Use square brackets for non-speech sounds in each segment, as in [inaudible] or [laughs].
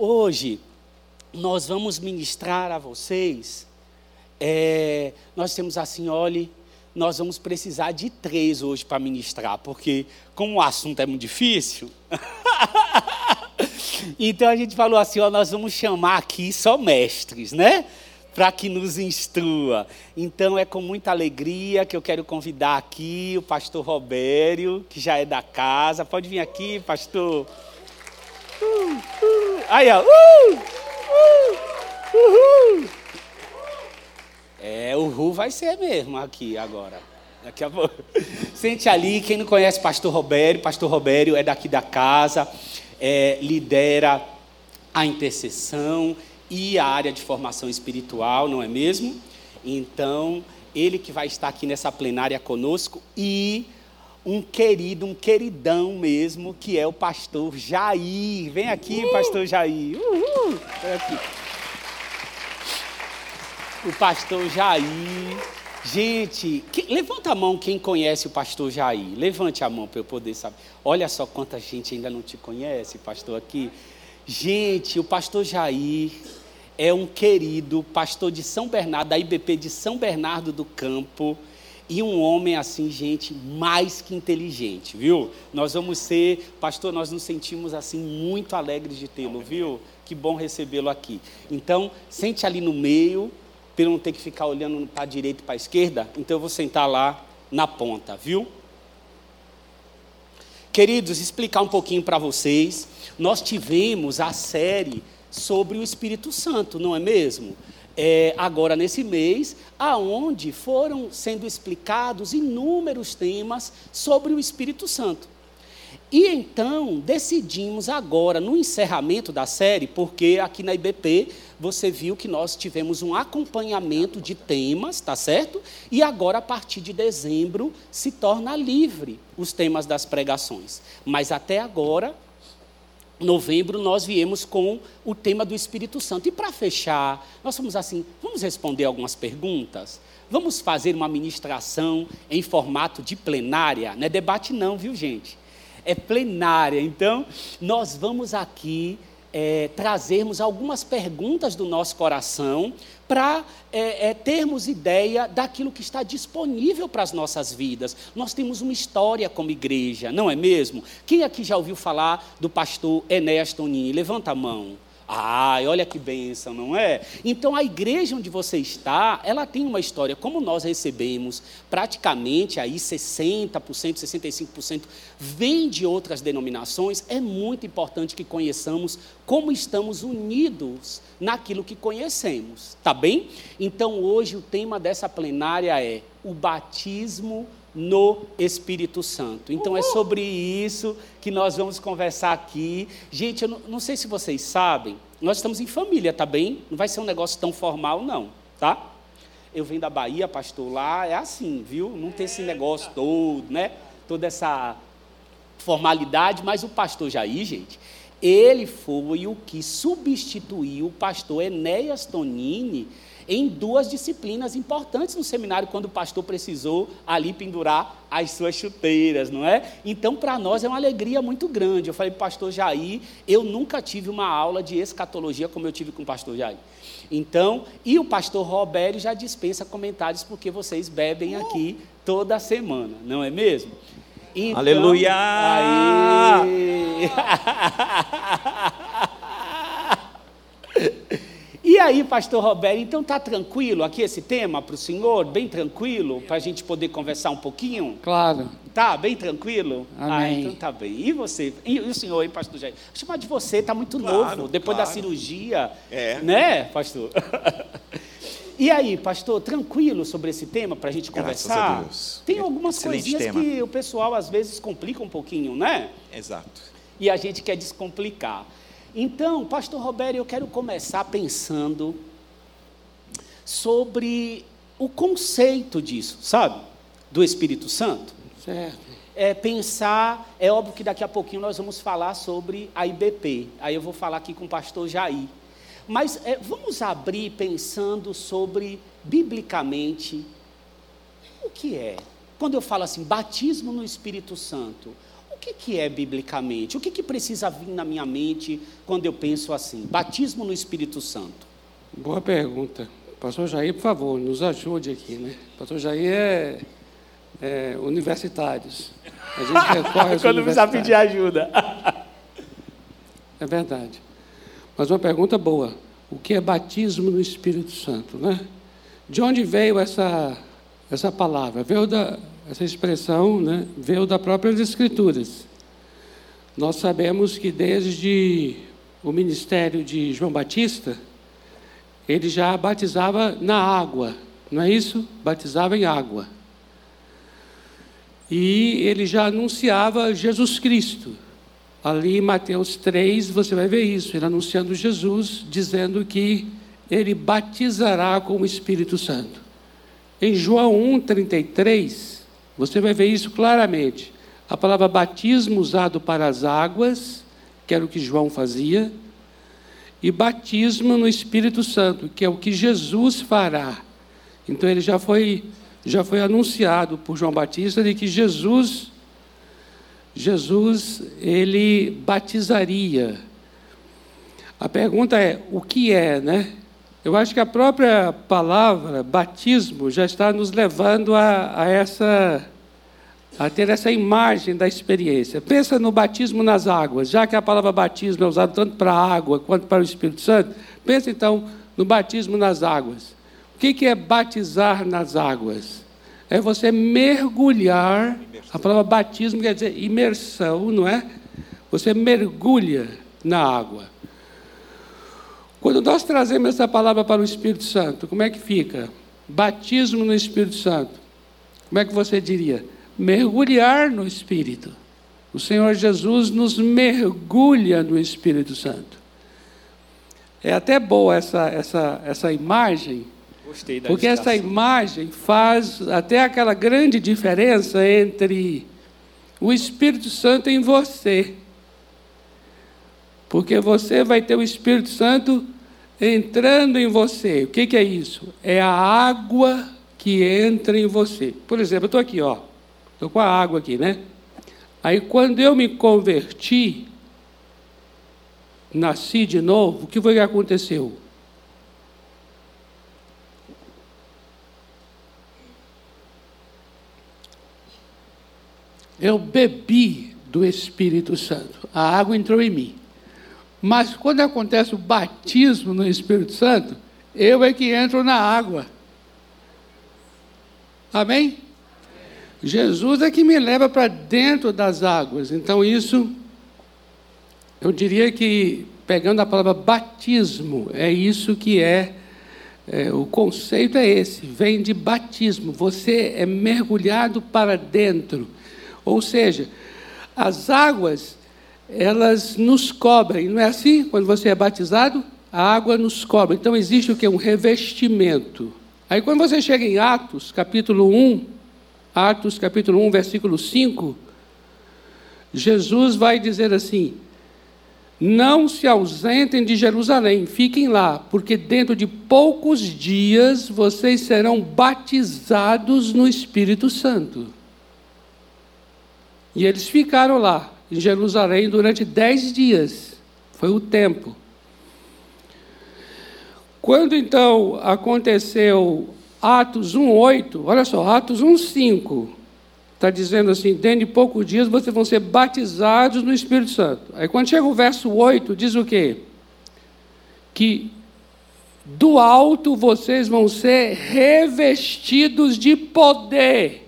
Hoje nós vamos ministrar a vocês. É, nós temos assim, olhe, nós vamos precisar de três hoje para ministrar, porque como o assunto é muito difícil, [laughs] então a gente falou assim, ó, nós vamos chamar aqui só mestres, né? Para que nos instrua. Então é com muita alegria que eu quero convidar aqui o pastor Robério, que já é da casa. Pode vir aqui, pastor. Uh, uh. Aí, ó. Uh, uh, uhul. É, o Ru vai ser mesmo aqui agora. Daqui a pouco. [laughs] Sente ali, quem não conhece Pastor Robério, Pastor Robério é daqui da casa, é, lidera a intercessão e a área de formação espiritual, não é mesmo? Então, ele que vai estar aqui nessa plenária conosco e um querido, um queridão mesmo, que é o pastor Jair. Vem aqui, pastor Jair. Uhul. Vem aqui. O pastor Jair. Gente, que, levanta a mão quem conhece o pastor Jair. Levante a mão para eu poder saber. Olha só quanta gente ainda não te conhece, pastor, aqui. Gente, o pastor Jair é um querido pastor de São Bernardo, da IBP de São Bernardo do Campo. E um homem assim, gente, mais que inteligente, viu? Nós vamos ser, pastor, nós nos sentimos assim muito alegres de tê-lo, viu? Que bom recebê-lo aqui. Então, sente ali no meio, para não ter que ficar olhando para a direita e para a esquerda, então eu vou sentar lá na ponta, viu? Queridos, explicar um pouquinho para vocês. Nós tivemos a série sobre o Espírito Santo, não é mesmo? É, agora nesse mês, aonde foram sendo explicados inúmeros temas sobre o Espírito Santo. E então decidimos agora, no encerramento da série, porque aqui na IBP você viu que nós tivemos um acompanhamento de temas, tá certo? E agora, a partir de dezembro, se torna livre os temas das pregações. Mas até agora, novembro nós viemos com o tema do Espírito Santo. E para fechar, nós fomos assim: vamos responder algumas perguntas? Vamos fazer uma ministração em formato de plenária? Não é debate, não, viu, gente? É plenária. Então, nós vamos aqui é, trazermos algumas perguntas do nosso coração para é, é, termos ideia daquilo que está disponível para as nossas vidas. Nós temos uma história como igreja, não é mesmo? Quem aqui já ouviu falar do pastor Enéas Tonini? Levanta a mão. Ai, olha que bênção, não é? Então a igreja onde você está, ela tem uma história. Como nós recebemos praticamente aí 60%, 65% vem de outras denominações, é muito importante que conheçamos como estamos unidos naquilo que conhecemos, tá bem? Então hoje o tema dessa plenária é o batismo no Espírito Santo. Então é sobre isso que nós vamos conversar aqui. Gente, eu não, não, sei se vocês sabem, nós estamos em família, tá bem? Não vai ser um negócio tão formal, não, tá? Eu venho da Bahia, pastor, lá é assim, viu? Não tem esse negócio todo, né? Toda essa formalidade, mas o pastor Jair, gente, ele foi o que substituiu o pastor Enéas Tonini em duas disciplinas importantes no seminário, quando o pastor precisou ali pendurar as suas chuteiras, não é? Então, para nós é uma alegria muito grande. Eu falei para o pastor Jair, eu nunca tive uma aula de escatologia como eu tive com o pastor Jair. Então, e o pastor Robério já dispensa comentários porque vocês bebem aqui toda semana, não é mesmo? Então, Aleluia! Aí... [laughs] E aí, pastor Roberto, então está tranquilo aqui esse tema para o senhor? Bem tranquilo, para a gente poder conversar um pouquinho? Claro. Tá, bem tranquilo? Amém. Ah, então tá bem. E você? E, o senhor aí, pastor Jair? Vou chamar de você, está muito claro, novo, depois claro. da cirurgia. É. Né, pastor? [laughs] E aí, pastor, tranquilo sobre esse tema para a gente conversar? Graças a Deus. Tem algumas Excelente coisinhas tema. que o pessoal às vezes complica um pouquinho, né? Exato. E a gente quer descomplicar. Então, pastor Roberto, eu quero começar pensando sobre o conceito disso, sabe? Do Espírito Santo. Certo. É pensar, é óbvio que daqui a pouquinho nós vamos falar sobre a IBP. Aí eu vou falar aqui com o pastor Jair. Mas é, vamos abrir pensando sobre, biblicamente, o que é. Quando eu falo assim, batismo no Espírito Santo, que, que é biblicamente? O que, que precisa vir na minha mente quando eu penso assim? Batismo no Espírito Santo. Boa pergunta. Pastor Jair, por favor, nos ajude aqui, né? Pastor Jair é, é universitários. A gente [laughs] recorre Quando precisa pedir ajuda. é verdade. Mas uma pergunta boa. O que é batismo no Espírito Santo, né? De onde veio essa, essa palavra? Veio da, essa expressão né, veio da próprias Escrituras. Nós sabemos que desde o ministério de João Batista, ele já batizava na água, não é isso? Batizava em água. E ele já anunciava Jesus Cristo. Ali em Mateus 3, você vai ver isso, ele anunciando Jesus, dizendo que ele batizará com o Espírito Santo. Em João 1,33, você vai ver isso claramente. A palavra batismo usado para as águas, que era o que João fazia, e batismo no Espírito Santo, que é o que Jesus fará. Então ele já foi já foi anunciado por João Batista de que Jesus Jesus ele batizaria. A pergunta é o que é, né? Eu acho que a própria palavra batismo já está nos levando a, a essa a ter essa imagem da experiência. Pensa no batismo nas águas, já que a palavra batismo é usada tanto para a água quanto para o Espírito Santo. Pensa então no batismo nas águas. O que é batizar nas águas? É você mergulhar. A palavra batismo quer dizer imersão, não é? Você mergulha na água. Quando nós trazemos essa palavra para o Espírito Santo, como é que fica? Batismo no Espírito Santo. Como é que você diria? Mergulhar no Espírito. O Senhor Jesus nos mergulha no Espírito Santo. É até boa essa, essa, essa imagem, Gostei da porque essa imagem faz até aquela grande diferença entre o Espírito Santo em você porque você vai ter o Espírito Santo entrando em você. O que, que é isso? É a água que entra em você. Por exemplo, eu estou aqui, ó. Estou com a água aqui, né? Aí quando eu me converti, nasci de novo, o que foi que aconteceu? Eu bebi do Espírito Santo. A água entrou em mim. Mas quando acontece o batismo no Espírito Santo, eu é que entro na água. Amém? Jesus é que me leva para dentro das águas. Então, isso, eu diria que, pegando a palavra batismo, é isso que é, é, o conceito é esse, vem de batismo. Você é mergulhado para dentro. Ou seja, as águas elas nos cobrem, não é assim? Quando você é batizado, a água nos cobre. Então existe o que? Um revestimento. Aí quando você chega em Atos, capítulo 1, Atos, capítulo 1, versículo 5, Jesus vai dizer assim: Não se ausentem de Jerusalém, fiquem lá, porque dentro de poucos dias vocês serão batizados no Espírito Santo. E eles ficaram lá, em Jerusalém durante dez dias. Foi o tempo. Quando então aconteceu Atos 1,8, olha só, Atos 1,5, está dizendo assim: dentro de poucos dias vocês vão ser batizados no Espírito Santo. Aí quando chega o verso 8, diz o quê? Que do alto vocês vão ser revestidos de poder.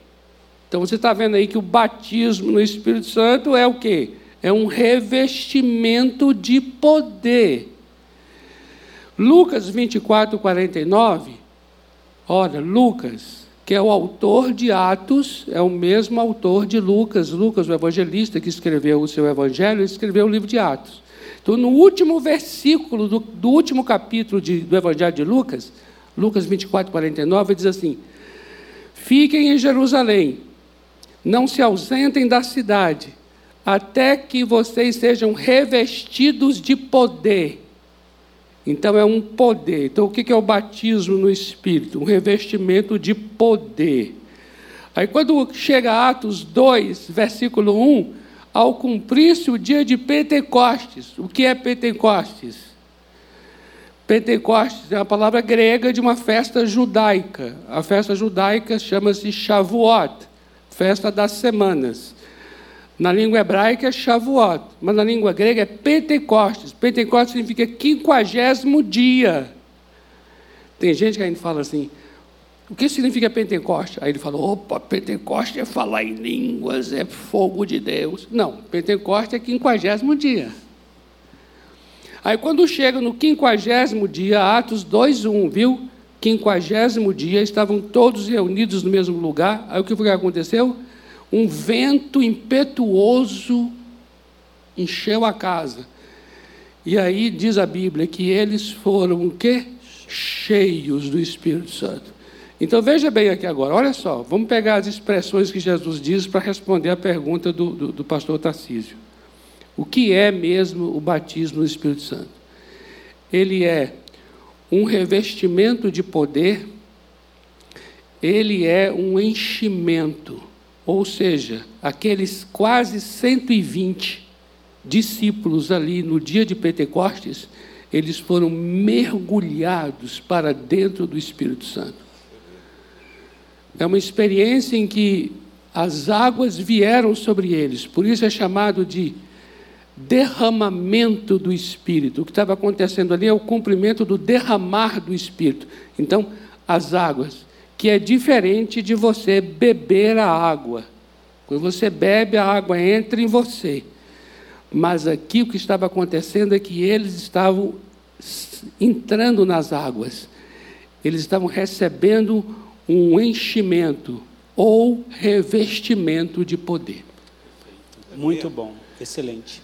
Então você está vendo aí que o batismo no Espírito Santo é o quê? É um revestimento de poder. Lucas 24, 49. Olha, Lucas, que é o autor de Atos, é o mesmo autor de Lucas. Lucas, o evangelista que escreveu o seu evangelho, escreveu o livro de Atos. Então, no último versículo do, do último capítulo de, do evangelho de Lucas, Lucas 24, 49, diz assim: Fiquem em Jerusalém não se ausentem da cidade, até que vocês sejam revestidos de poder. Então é um poder. Então o que é o batismo no Espírito? Um revestimento de poder. Aí quando chega Atos 2, versículo 1, ao cumprir-se o dia de Pentecostes. O que é Pentecostes? Pentecostes é uma palavra grega de uma festa judaica. A festa judaica chama-se Shavuot, festa das semanas. Na língua hebraica é Shavuot, mas na língua grega é Pentecostes. Pentecostes significa quinquagésimo dia. Tem gente que ainda fala assim, o que significa Pentecoste? Aí ele falou: opa, Pentecoste é falar em línguas, é fogo de Deus. Não, Pentecoste é quinquagésimo dia. Aí quando chega no quinquagésimo dia, Atos 2:1, viu? Quinquagésimo dia, estavam todos reunidos no mesmo lugar. Aí o que foi que aconteceu? Um vento impetuoso encheu a casa. E aí diz a Bíblia que eles foram o quê? Cheios do Espírito Santo. Então veja bem aqui agora, olha só, vamos pegar as expressões que Jesus diz para responder a pergunta do, do, do pastor Tarcísio. O que é mesmo o batismo no Espírito Santo? Ele é um revestimento de poder, ele é um enchimento, ou seja, aqueles quase 120 discípulos ali no dia de Pentecostes, eles foram mergulhados para dentro do Espírito Santo. É uma experiência em que as águas vieram sobre eles, por isso é chamado de derramamento do Espírito. O que estava acontecendo ali é o cumprimento do derramar do Espírito. Então, as águas, que é diferente de você beber a água. Quando você bebe, a água entra em você. Mas aqui o que estava acontecendo é que eles estavam entrando nas águas, eles estavam recebendo um enchimento ou revestimento de poder. Muito bom, excelente.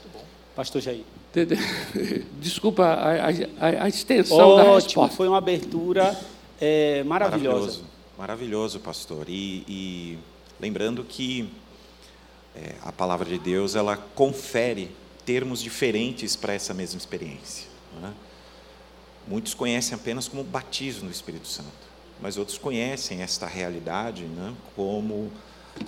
Pastor Jair. [laughs] Desculpa a, a, a extensão Ótimo, da resposta. foi uma abertura é, maravilhosa. Maravilhoso, maravilhoso, pastor. E, e lembrando que é, a palavra de Deus ela confere termos diferentes para essa mesma experiência. É? Muitos conhecem apenas como batismo no Espírito Santo mas outros conhecem esta realidade né, como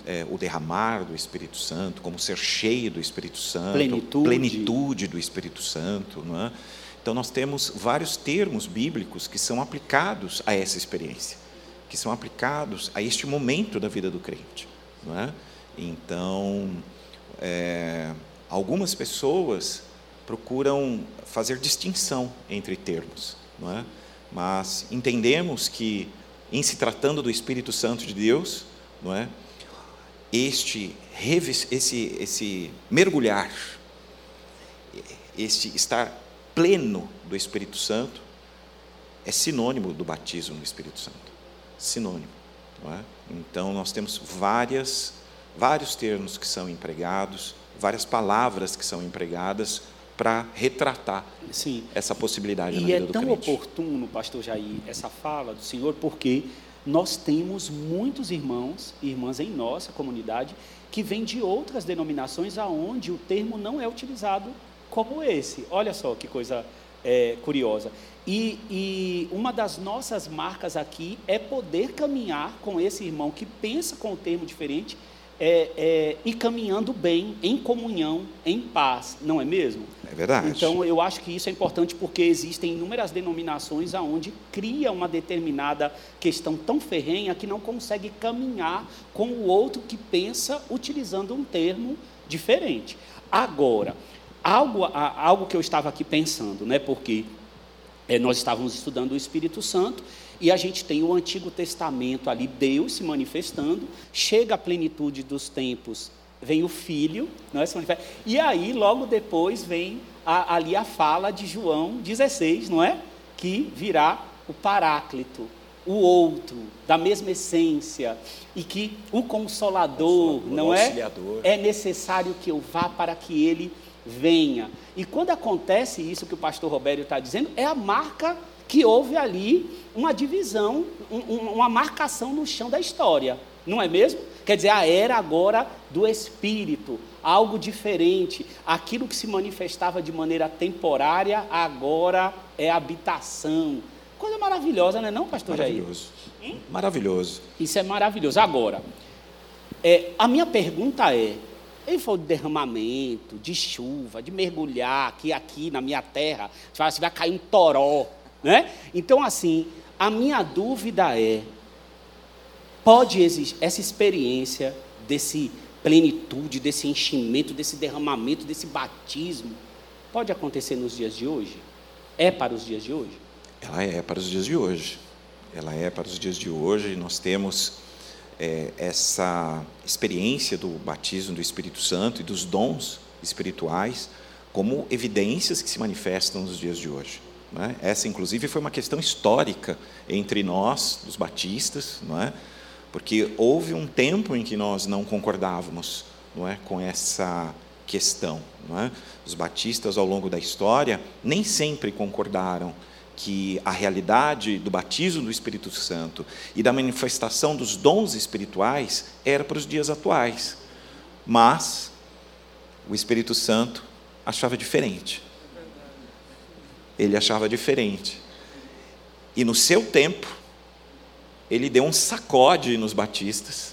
é, o derramar do Espírito Santo, como ser cheio do Espírito Santo, plenitude, plenitude do Espírito Santo. Não é? Então, nós temos vários termos bíblicos que são aplicados a essa experiência, que são aplicados a este momento da vida do crente. Não é? Então, é, algumas pessoas procuram fazer distinção entre termos, não é? mas entendemos que em se tratando do Espírito Santo de Deus, não é? Este esse esse mergulhar, este estar pleno do Espírito Santo é sinônimo do batismo no Espírito Santo. Sinônimo, é? Então nós temos várias vários termos que são empregados, várias palavras que são empregadas para retratar Sim. essa possibilidade e na vida é do tão crente. oportuno, pastor Jair, essa fala do Senhor, porque nós temos muitos irmãos e irmãs em nossa comunidade que vêm de outras denominações aonde o termo não é utilizado como esse. Olha só que coisa é, curiosa. E, e, uma das nossas marcas aqui é poder caminhar com esse irmão que pensa com o termo diferente é, é, ir caminhando bem, em comunhão, em paz, não é mesmo? É verdade. Então, eu acho que isso é importante porque existem inúmeras denominações aonde cria uma determinada questão tão ferrenha que não consegue caminhar com o outro que pensa utilizando um termo diferente. Agora, algo, algo que eu estava aqui pensando, né, porque é, nós estávamos estudando o Espírito Santo e a gente tem o Antigo Testamento ali, Deus se manifestando, chega a plenitude dos tempos, vem o Filho, não é? se manifesta, e aí logo depois vem a, ali a fala de João 16, não é? Que virá o Paráclito, o outro, da mesma essência, e que o Consolador, Consolador não é? É necessário que eu vá para que ele venha. E quando acontece isso que o pastor Robério está dizendo, é a marca que houve ali uma divisão, um, uma marcação no chão da história, não é mesmo? Quer dizer, a era agora do Espírito, algo diferente. Aquilo que se manifestava de maneira temporária, agora é habitação. Coisa maravilhosa, não é não, pastor Maravilhoso. Jair? Maravilhoso. Isso é maravilhoso. Agora, é, a minha pergunta é, Ele falou de derramamento, de chuva, de mergulhar, que aqui na minha terra, você vai cair um toró. Né? Então, assim, a minha dúvida é: pode existir essa experiência desse plenitude, desse enchimento, desse derramamento, desse batismo, pode acontecer nos dias de hoje? É para os dias de hoje? Ela é para os dias de hoje. Ela é para os dias de hoje. Nós temos é, essa experiência do batismo do Espírito Santo e dos dons espirituais como evidências que se manifestam nos dias de hoje. É? Essa, inclusive, foi uma questão histórica entre nós, os batistas, não é? porque houve um tempo em que nós não concordávamos não é? com essa questão. Não é? Os batistas, ao longo da história, nem sempre concordaram que a realidade do batismo do Espírito Santo e da manifestação dos dons espirituais era para os dias atuais. Mas o Espírito Santo achava diferente. Ele achava diferente. E no seu tempo, ele deu um sacode nos batistas,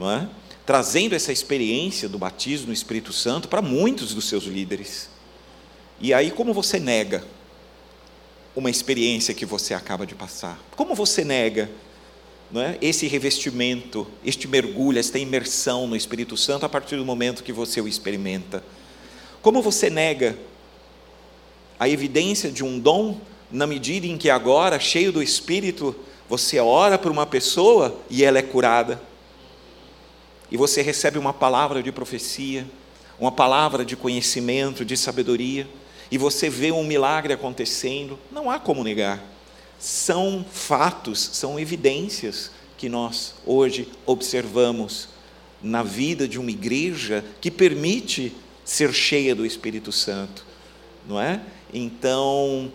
é? trazendo essa experiência do batismo no Espírito Santo para muitos dos seus líderes. E aí, como você nega uma experiência que você acaba de passar? Como você nega é, esse revestimento, este mergulho, esta imersão no Espírito Santo a partir do momento que você o experimenta? Como você nega a evidência de um dom na medida em que agora, cheio do Espírito, você ora por uma pessoa e ela é curada? e você recebe uma palavra de profecia, uma palavra de conhecimento, de sabedoria, e você vê um milagre acontecendo, não há como negar. São fatos, são evidências que nós hoje observamos na vida de uma igreja que permite ser cheia do Espírito Santo, não é? Então,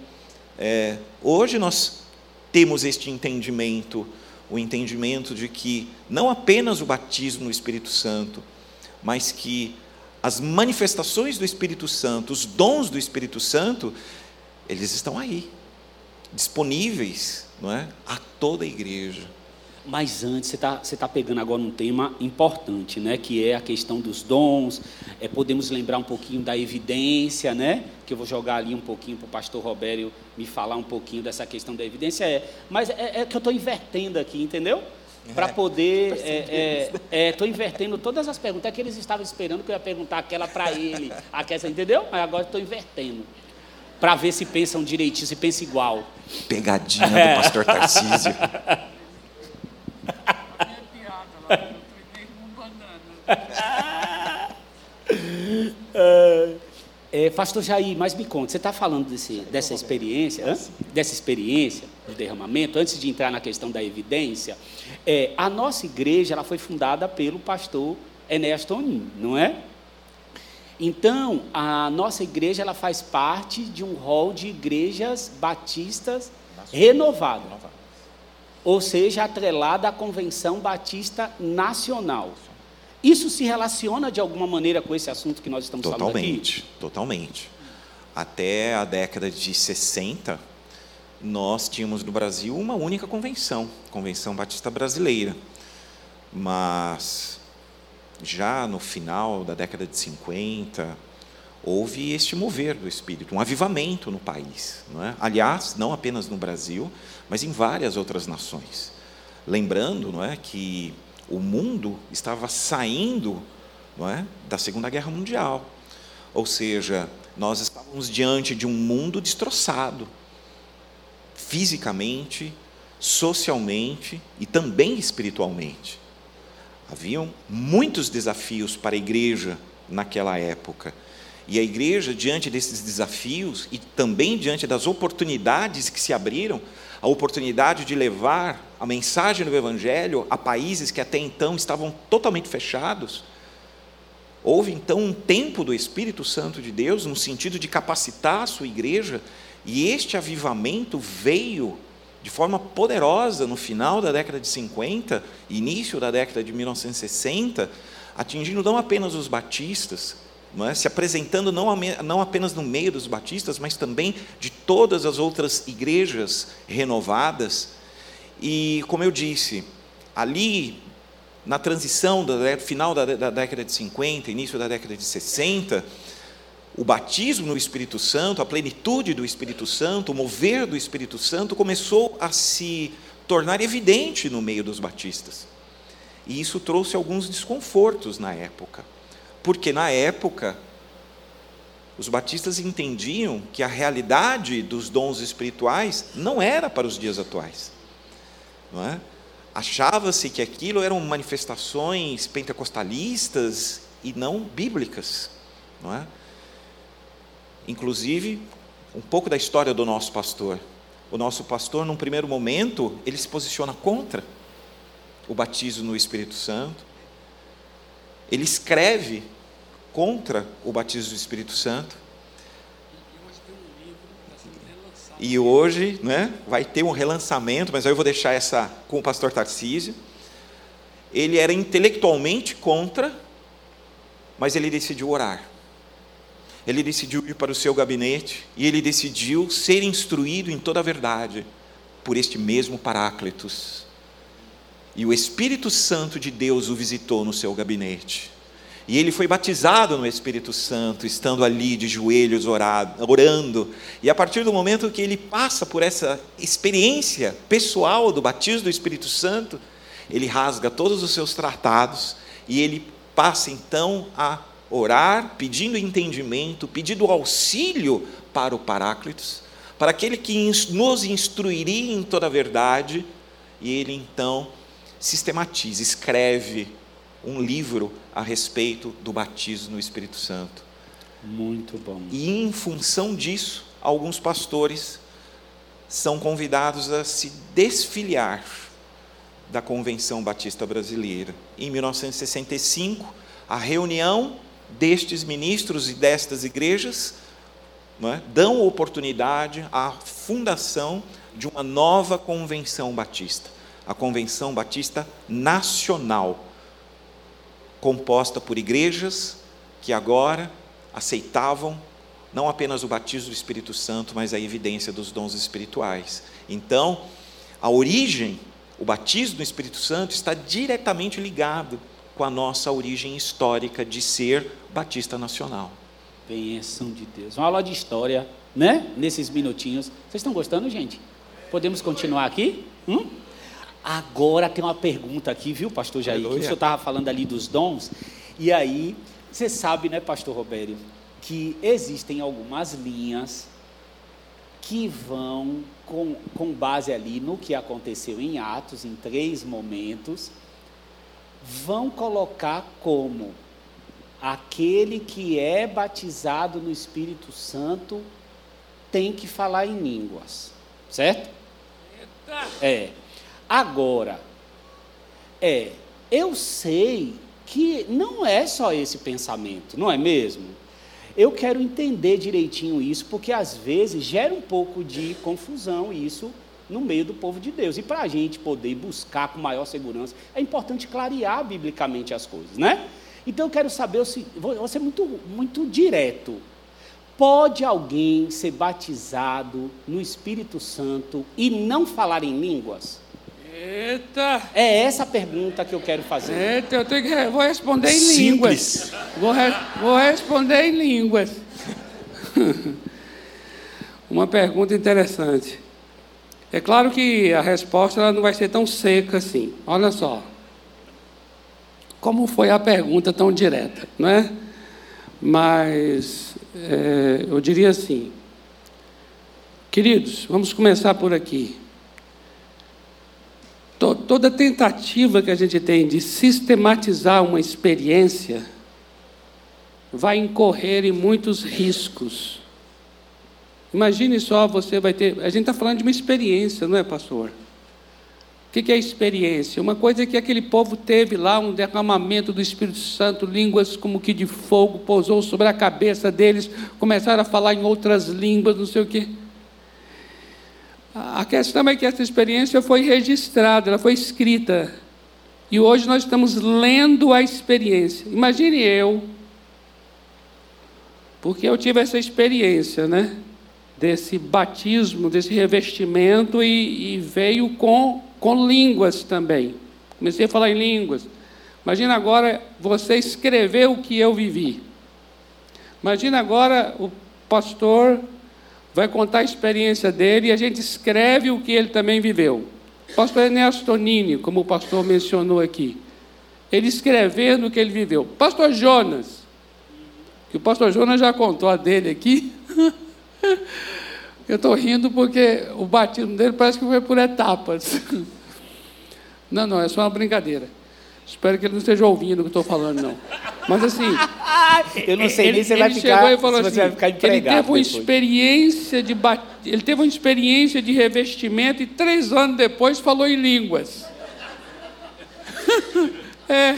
é, hoje nós temos este entendimento o entendimento de que não apenas o batismo no Espírito Santo, mas que as manifestações do Espírito Santo, os dons do Espírito Santo, eles estão aí, disponíveis não é, a toda a igreja. Mas antes, você está você tá pegando agora um tema importante, né? que é a questão dos dons. É, podemos lembrar um pouquinho da evidência, né? que eu vou jogar ali um pouquinho para o pastor Robério me falar um pouquinho dessa questão da evidência. É, mas é, é que eu estou invertendo aqui, entendeu? Para é, poder. [laughs] Estou é, é, invertendo todas as perguntas. É que eles estavam esperando que eu ia perguntar aquela para ele, aquela, entendeu? Mas agora estou invertendo. Para ver se pensam direitinho, se pensam igual. Pegadinha do pastor Tarcísio. [laughs] [laughs] É, pastor Jair, mas me conta, você está falando desse, dessa experiência, dessa experiência do derramamento, antes de entrar na questão da evidência, é, a nossa igreja ela foi fundada pelo pastor Enéas Tonin, não é? Então, a nossa igreja ela faz parte de um rol de igrejas batistas renovadas. Ou seja, atrelada à Convenção Batista Nacional. Isso se relaciona de alguma maneira com esse assunto que nós estamos totalmente, falando aqui? Totalmente, Até a década de 60, nós tínhamos no Brasil uma única convenção, Convenção Batista Brasileira. Mas já no final da década de 50, houve este mover do Espírito, um avivamento no país. Não é? Aliás, não apenas no Brasil, mas em várias outras nações. Lembrando não é, que o mundo estava saindo não é, da Segunda Guerra Mundial. Ou seja, nós estávamos diante de um mundo destroçado, fisicamente, socialmente e também espiritualmente. Haviam muitos desafios para a igreja naquela época e a igreja, diante desses desafios e também diante das oportunidades que se abriram, a oportunidade de levar a mensagem do Evangelho a países que até então estavam totalmente fechados, houve então um tempo do Espírito Santo de Deus, no sentido de capacitar a sua igreja, e este avivamento veio de forma poderosa no final da década de 50, início da década de 1960, atingindo não apenas os batistas, é? se apresentando não, não apenas no meio dos batistas, mas também de todas as outras igrejas renovadas. E, como eu disse, ali na transição do final da, da década de 50, início da década de 60, o batismo no Espírito Santo, a plenitude do Espírito Santo, o mover do Espírito Santo começou a se tornar evidente no meio dos batistas. E isso trouxe alguns desconfortos na época, porque na época os batistas entendiam que a realidade dos dons espirituais não era para os dias atuais. Não é? Achava-se que aquilo eram manifestações pentecostalistas e não bíblicas. Não é? Inclusive, um pouco da história do nosso pastor. O nosso pastor, num primeiro momento, ele se posiciona contra o batismo no Espírito Santo. Ele escreve contra o batismo do Espírito Santo. E hoje né, vai ter um relançamento, mas aí eu vou deixar essa com o pastor Tarcísio. Ele era intelectualmente contra, mas ele decidiu orar. Ele decidiu ir para o seu gabinete e ele decidiu ser instruído em toda a verdade por este mesmo Paráclitos. E o Espírito Santo de Deus o visitou no seu gabinete. E ele foi batizado no Espírito Santo, estando ali de joelhos orado, orando. E a partir do momento que ele passa por essa experiência pessoal do batismo do Espírito Santo, ele rasga todos os seus tratados e ele passa então a orar, pedindo entendimento, pedindo auxílio para o Paráclitos, para aquele que nos instruiria em toda a verdade, e ele então sistematiza, escreve um livro a respeito do batismo no Espírito Santo. Muito bom. E em função disso, alguns pastores são convidados a se desfiliar da Convenção Batista Brasileira. Em 1965, a reunião destes ministros e destas igrejas é, dão oportunidade à fundação de uma nova Convenção Batista, a Convenção Batista Nacional composta por igrejas que agora aceitavam não apenas o batismo do Espírito Santo, mas a evidência dos dons espirituais. Então, a origem, o batismo do Espírito Santo está diretamente ligado com a nossa origem histórica de ser batista nacional. Bênção de Deus. Uma aula de história, né? Nesses minutinhos. Vocês estão gostando, gente? Podemos continuar aqui? Hum? Agora tem uma pergunta aqui, viu, pastor Jair? Que o senhor estava falando ali dos dons. E aí, você sabe, né, pastor Robério, que existem algumas linhas que vão, com, com base ali no que aconteceu em Atos, em três momentos, vão colocar como aquele que é batizado no Espírito Santo tem que falar em línguas, certo? Eita. É. Agora, é, eu sei que não é só esse pensamento, não é mesmo? Eu quero entender direitinho isso, porque às vezes gera um pouco de confusão isso no meio do povo de Deus. E para a gente poder buscar com maior segurança, é importante clarear biblicamente as coisas, né? Então eu quero saber, vou ser muito, muito direto. Pode alguém ser batizado no Espírito Santo e não falar em línguas? Eita! É essa a pergunta que eu quero fazer. Eita, eu tenho que, vou responder em Simples. línguas. Vou, re, vou responder em línguas. [laughs] Uma pergunta interessante. É claro que a resposta ela não vai ser tão seca assim. Olha só. Como foi a pergunta tão direta, não é? Mas é, eu diria assim, queridos, vamos começar por aqui toda tentativa que a gente tem de sistematizar uma experiência vai incorrer em muitos riscos. Imagine só, você vai ter. A gente está falando de uma experiência, não é, pastor? O que é experiência? Uma coisa é que aquele povo teve lá um derramamento do Espírito Santo, línguas como que de fogo pousou sobre a cabeça deles, começaram a falar em outras línguas, não sei o quê. A questão é que essa experiência foi registrada, ela foi escrita. E hoje nós estamos lendo a experiência. Imagine eu, porque eu tive essa experiência, né? Desse batismo, desse revestimento e, e veio com, com línguas também. Comecei a falar em línguas. Imagina agora você escrever o que eu vivi. Imagina agora o pastor vai contar a experiência dele e a gente escreve o que ele também viveu. Pastor Ernesto Tonini, como o pastor mencionou aqui, ele escrevendo o que ele viveu. Pastor Jonas, que o pastor Jonas já contou a dele aqui. [laughs] Eu estou rindo porque o batismo dele parece que foi por etapas. [laughs] Não, não, é só uma brincadeira. Espero que ele não esteja ouvindo o que estou falando, não. Mas assim. [laughs] Eu não sei ele, nem se, ele vai ficar, e falou assim, vai ficar ele teve uma depois. experiência de bat... ele teve uma experiência de revestimento e três anos depois falou em línguas. [laughs] é.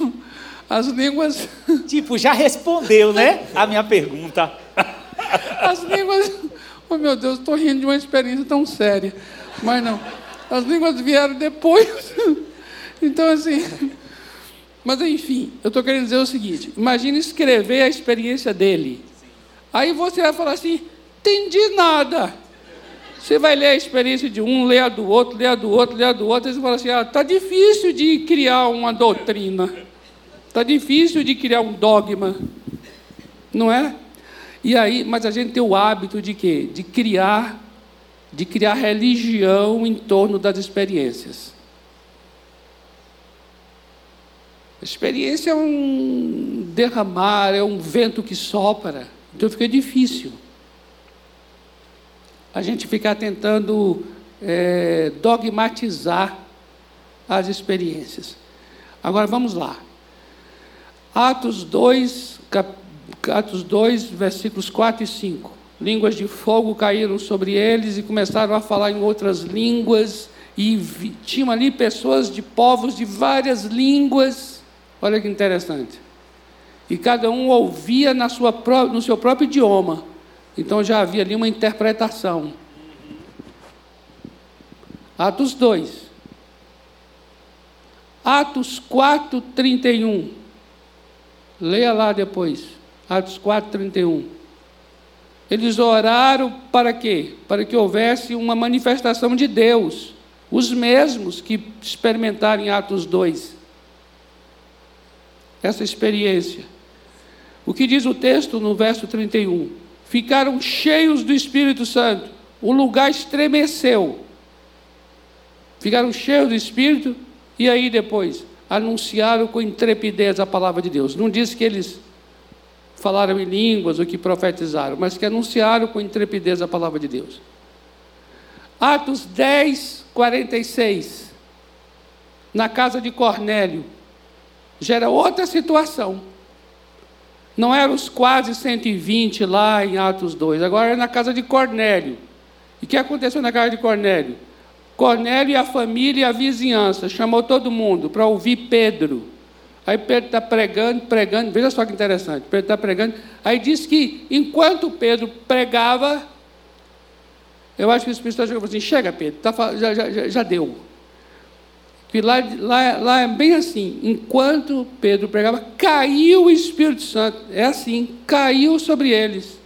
[laughs] As línguas. Tipo, já respondeu, né? A minha pergunta. As línguas. Oh meu Deus, estou rindo de uma experiência tão séria. Mas não. As línguas vieram depois. Então, assim. [laughs] Mas, enfim, eu estou querendo dizer o seguinte: imagine escrever a experiência dele. Aí você vai falar assim: entendi nada. Você vai ler a experiência de um, ler a do outro, ler a do outro, ler a do outro, e você fala assim: ah, está difícil de criar uma doutrina. Está difícil de criar um dogma. Não é? E aí, mas a gente tem o hábito de quê? De criar, de criar religião em torno das experiências. A experiência é um derramar, é um vento que sopra. Então fica difícil. A gente ficar tentando é, dogmatizar as experiências. Agora vamos lá. Atos 2, cap, Atos 2, versículos 4 e 5. Línguas de fogo caíram sobre eles e começaram a falar em outras línguas. E vi, tinham ali pessoas de povos de várias línguas. Olha que interessante. E cada um ouvia na sua, no seu próprio idioma. Então já havia ali uma interpretação. Atos 2. Atos 4, 31. Leia lá depois. Atos 4, 31. Eles oraram para quê? Para que houvesse uma manifestação de Deus. Os mesmos que experimentaram em Atos 2. Essa experiência. O que diz o texto no verso 31? Ficaram cheios do Espírito Santo. O lugar estremeceu. Ficaram cheios do Espírito e aí depois anunciaram com intrepidez a palavra de Deus. Não diz que eles falaram em línguas ou que profetizaram, mas que anunciaram com intrepidez a palavra de Deus. Atos 10, 46. Na casa de Cornélio. Já era outra situação. Não eram os quase 120 lá em Atos 2, agora era na casa de Cornélio. E o que aconteceu na casa de Cornélio? Cornélio e a família e a vizinhança chamou todo mundo para ouvir Pedro. Aí Pedro está pregando, pregando, veja só que interessante, Pedro está pregando, aí diz que enquanto Pedro pregava, eu acho que o Espírito Santo chegou assim, chega Pedro, tá, já, já, já deu. Que lá, lá, lá é bem assim, enquanto Pedro pregava, caiu o Espírito Santo, é assim, caiu sobre eles.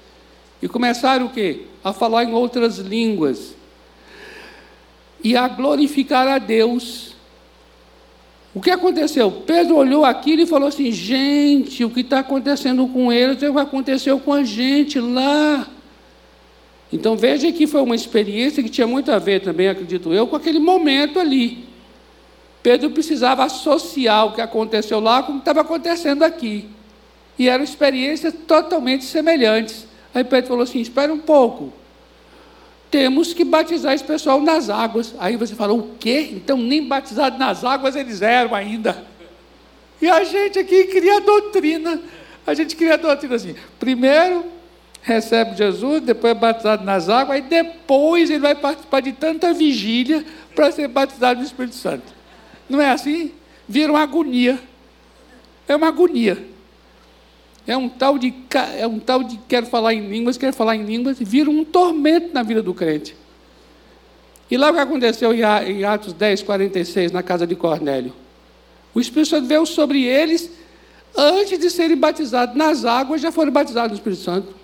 E começaram o quê? A falar em outras línguas. E a glorificar a Deus. O que aconteceu? Pedro olhou aquilo e falou assim: gente, o que está acontecendo com eles é o que aconteceu com a gente lá. Então veja que foi uma experiência que tinha muito a ver também, acredito eu, com aquele momento ali. Pedro precisava associar o que aconteceu lá com o que estava acontecendo aqui. E eram experiências totalmente semelhantes. Aí Pedro falou assim: espera um pouco. Temos que batizar esse pessoal nas águas. Aí você fala: o quê? Então nem batizados nas águas eles eram ainda. E a gente aqui cria doutrina. A gente cria doutrina assim: primeiro recebe Jesus, depois é batizado nas águas, e depois ele vai participar de tanta vigília para ser batizado no Espírito Santo. Não é assim? Vira uma agonia. É uma agonia. É um tal de é um tal de quero falar em línguas, quero falar em línguas, vira um tormento na vida do crente. E lá o que aconteceu em Atos 10, 46, na casa de Cornélio? O Espírito Santo veio sobre eles antes de serem batizados nas águas, já foram batizados no Espírito Santo.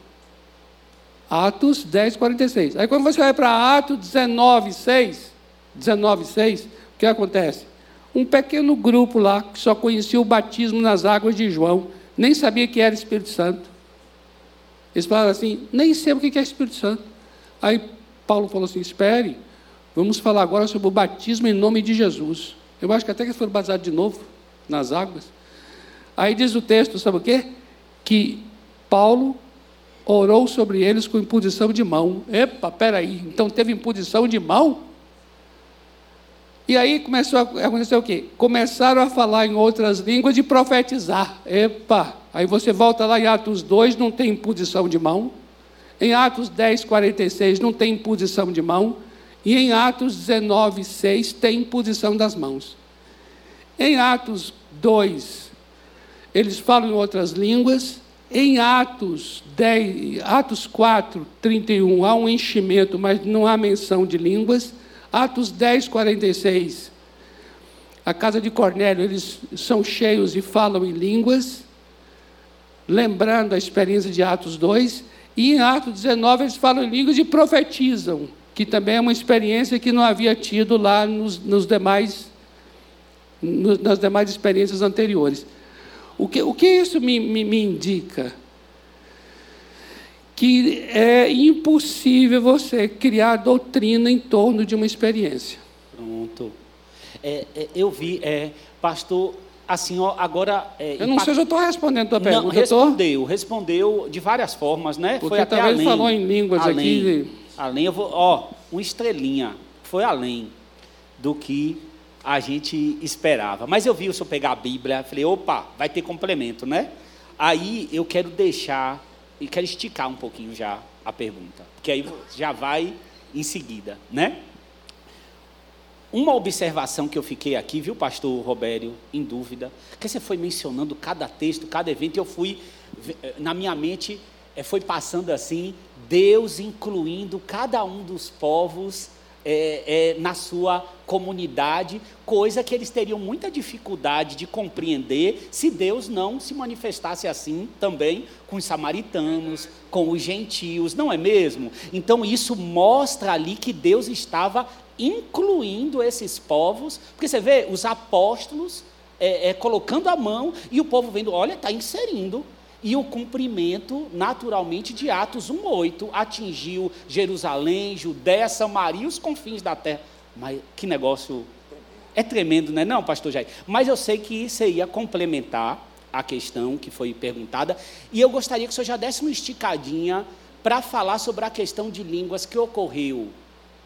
Atos 10, 46. Aí quando você vai para Atos 19, 6, 19, 6, o que acontece? Um pequeno grupo lá que só conhecia o batismo nas águas de João, nem sabia que era Espírito Santo. Eles falaram assim: nem sei o que é Espírito Santo. Aí Paulo falou assim: espere, vamos falar agora sobre o batismo em nome de Jesus. Eu acho que até que eles foram batizados de novo nas águas. Aí diz o texto, sabe o quê? Que Paulo orou sobre eles com imposição de mão. Epa, peraí, então teve imposição de mão? E aí começou a acontecer o quê? Começaram a falar em outras línguas e profetizar. Epa! Aí você volta lá em Atos 2, não tem imposição de mão. Em Atos 10, 46, não tem imposição de mão. E em Atos 19, 6, tem imposição das mãos. Em Atos 2, eles falam em outras línguas. Em Atos, 10, Atos 4, 31, há um enchimento, mas não há menção de línguas. Atos 10, 46. A casa de Cornélio, eles são cheios e falam em línguas, lembrando a experiência de Atos 2. E em Atos 19, eles falam em línguas e profetizam, que também é uma experiência que não havia tido lá nos, nos demais, nos, nas demais experiências anteriores. O que, o que isso me, me, me indica? Que é impossível você criar doutrina em torno de uma experiência. Pronto. É, é, eu vi, é, pastor, assim, ó, agora. É, eu não sei se eu estou respondendo a tua pergunta. Não, respondeu, respondeu de várias formas, né? Porque Foi até além. falou em línguas além, aqui. Além, eu vou, ó, uma estrelinha. Foi além do que a gente esperava. Mas eu vi o senhor pegar a Bíblia, falei, opa, vai ter complemento, né? Aí eu quero deixar e quero esticar um pouquinho já a pergunta, porque aí já vai em seguida, né? Uma observação que eu fiquei aqui, viu, pastor Robério, em dúvida, que você foi mencionando cada texto, cada evento, eu fui, eh, na minha mente, eh, foi passando assim, Deus incluindo cada um dos povos é, é, na sua comunidade, coisa que eles teriam muita dificuldade de compreender se Deus não se manifestasse assim também com os samaritanos, com os gentios, não é mesmo? Então isso mostra ali que Deus estava incluindo esses povos, porque você vê os apóstolos é, é colocando a mão e o povo vendo, olha, está inserindo e o cumprimento, naturalmente, de Atos 1,8 atingiu Jerusalém, Judéia, Samaria e os confins da terra. Mas que negócio. É tremendo, não é, não, pastor Jair? Mas eu sei que isso ia complementar a questão que foi perguntada. E eu gostaria que o senhor já desse uma esticadinha para falar sobre a questão de línguas que ocorreu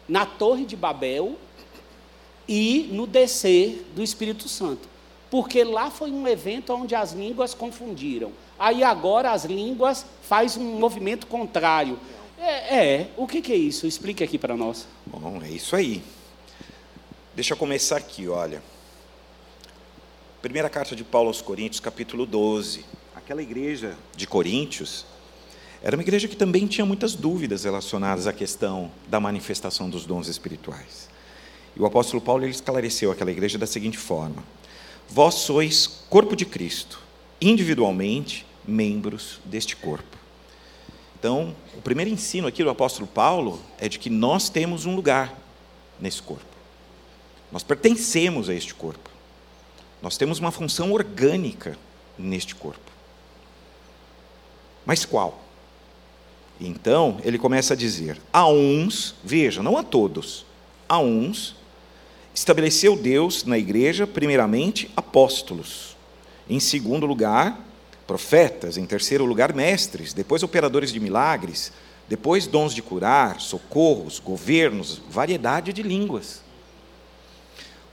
na Torre de Babel e no descer do Espírito Santo. Porque lá foi um evento onde as línguas confundiram. Aí agora as línguas faz um movimento contrário. É, é. o que, que, é isso? Explique aqui para nós. Bom, é isso aí. Deixa eu começar aqui, olha. Primeira carta de Paulo aos Coríntios, capítulo 12. Aquela igreja de Coríntios era uma igreja que também tinha muitas dúvidas relacionadas à questão da manifestação dos dons espirituais. E o apóstolo Paulo ele esclareceu aquela igreja da seguinte forma: Vós sois corpo de Cristo individualmente membros deste corpo. Então, o primeiro ensino aqui do apóstolo Paulo é de que nós temos um lugar nesse corpo. Nós pertencemos a este corpo. Nós temos uma função orgânica neste corpo. Mas qual? Então, ele começa a dizer: a uns, veja, não a todos, a uns, estabeleceu Deus na igreja, primeiramente, apóstolos em segundo lugar, profetas. Em terceiro lugar, mestres. Depois, operadores de milagres. Depois, dons de curar, socorros, governos, variedade de línguas.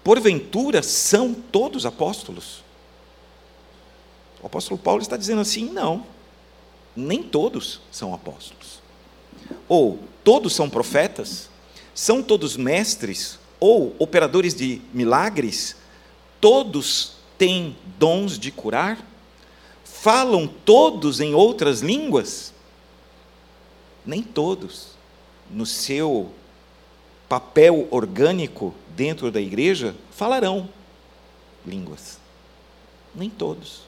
Porventura, são todos apóstolos? O apóstolo Paulo está dizendo assim: não, nem todos são apóstolos. Ou todos são profetas? São todos mestres? Ou operadores de milagres? Todos têm dons de curar? Falam todos em outras línguas? Nem todos. No seu papel orgânico dentro da igreja, falarão línguas. Nem todos.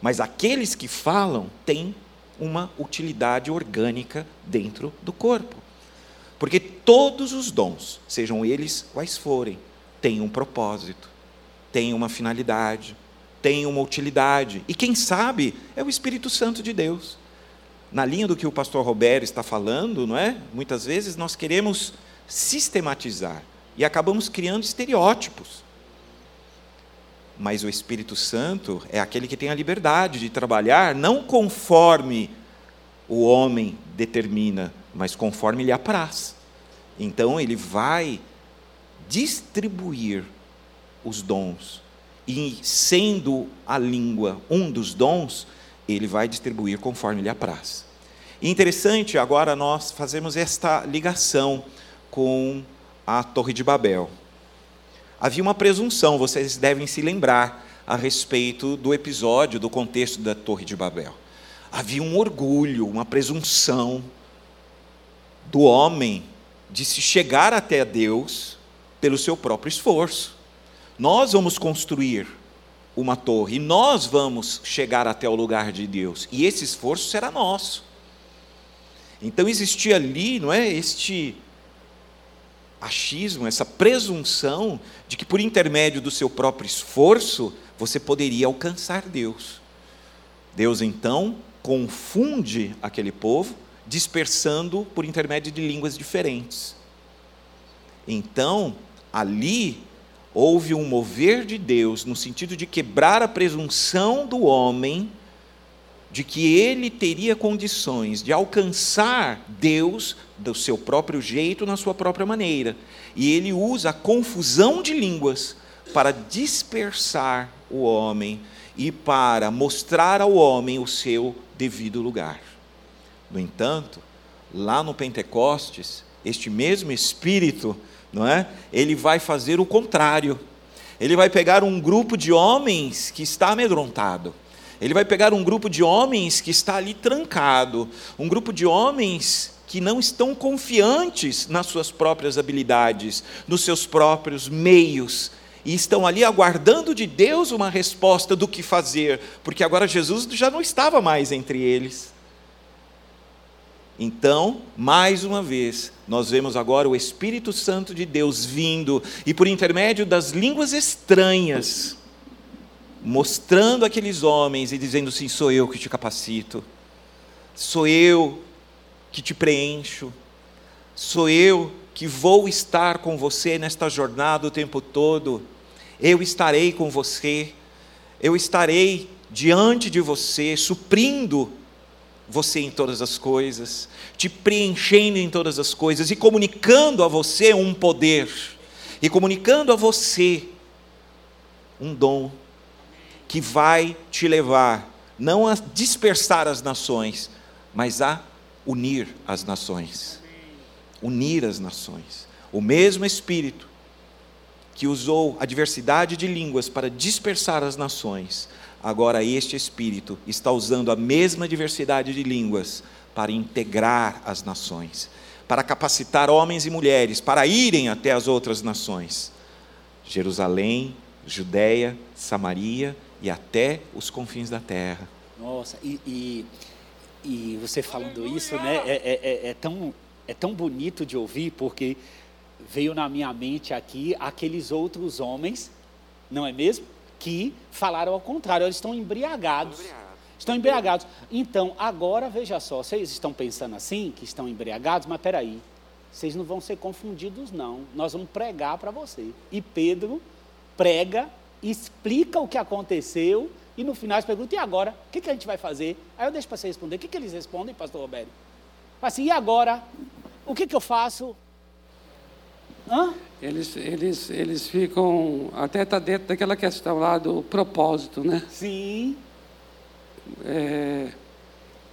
Mas aqueles que falam têm uma utilidade orgânica dentro do corpo. Porque todos os dons, sejam eles quais forem, têm um propósito tem uma finalidade, tem uma utilidade. E quem sabe é o Espírito Santo de Deus. Na linha do que o pastor Roberto está falando, não é? Muitas vezes nós queremos sistematizar e acabamos criando estereótipos. Mas o Espírito Santo é aquele que tem a liberdade de trabalhar não conforme o homem determina, mas conforme lhe apraz. Então ele vai distribuir os dons. E sendo a língua um dos dons, ele vai distribuir conforme lhe apraz. Interessante, agora nós fazemos esta ligação com a Torre de Babel. Havia uma presunção, vocês devem se lembrar a respeito do episódio, do contexto da Torre de Babel. Havia um orgulho, uma presunção do homem de se chegar até Deus pelo seu próprio esforço. Nós vamos construir uma torre nós vamos chegar até o lugar de Deus, e esse esforço será nosso. Então existia ali, não é, este achismo, essa presunção de que por intermédio do seu próprio esforço você poderia alcançar Deus. Deus então confunde aquele povo, dispersando por intermédio de línguas diferentes. Então, ali houve um mover de Deus no sentido de quebrar a presunção do homem de que ele teria condições de alcançar Deus do seu próprio jeito, na sua própria maneira. E ele usa a confusão de línguas para dispersar o homem e para mostrar ao homem o seu devido lugar. No entanto, lá no Pentecostes, este mesmo Espírito, não é? Ele vai fazer o contrário. Ele vai pegar um grupo de homens que está amedrontado. Ele vai pegar um grupo de homens que está ali trancado, um grupo de homens que não estão confiantes nas suas próprias habilidades, nos seus próprios meios, e estão ali aguardando de Deus uma resposta do que fazer, porque agora Jesus já não estava mais entre eles. Então, mais uma vez, nós vemos agora o Espírito Santo de Deus vindo e por intermédio das línguas estranhas, mostrando aqueles homens e dizendo assim: sou eu que te capacito, sou eu que te preencho, sou eu que vou estar com você nesta jornada o tempo todo, eu estarei com você, eu estarei diante de você, suprindo você em todas as coisas, te preenchendo em todas as coisas e comunicando a você um poder, e comunicando a você um dom que vai te levar não a dispersar as nações, mas a unir as nações. Unir as nações. O mesmo Espírito que usou a diversidade de línguas para dispersar as nações, agora este Espírito está usando a mesma diversidade de línguas para integrar as nações, para capacitar homens e mulheres para irem até as outras nações. Jerusalém, Judéia, Samaria e até os confins da terra. Nossa, e, e e você falando isso, né, é, é, é, é, tão, é tão bonito de ouvir, porque veio na minha mente aqui aqueles outros homens, não é mesmo? Que falaram ao contrário, eles estão embriagados. Estão embriagados. Então, agora, veja só, vocês estão pensando assim, que estão embriagados, mas peraí, vocês não vão ser confundidos, não. Nós vamos pregar para você. E Pedro prega, explica o que aconteceu e no final eles perguntam, e agora? O que, que a gente vai fazer? Aí eu deixo para você responder. O que, que eles respondem, pastor Roberto? Assim, e agora? O que, que eu faço? Hã? Eles, eles, eles ficam, até está dentro daquela questão lá do propósito, né? Sim. É,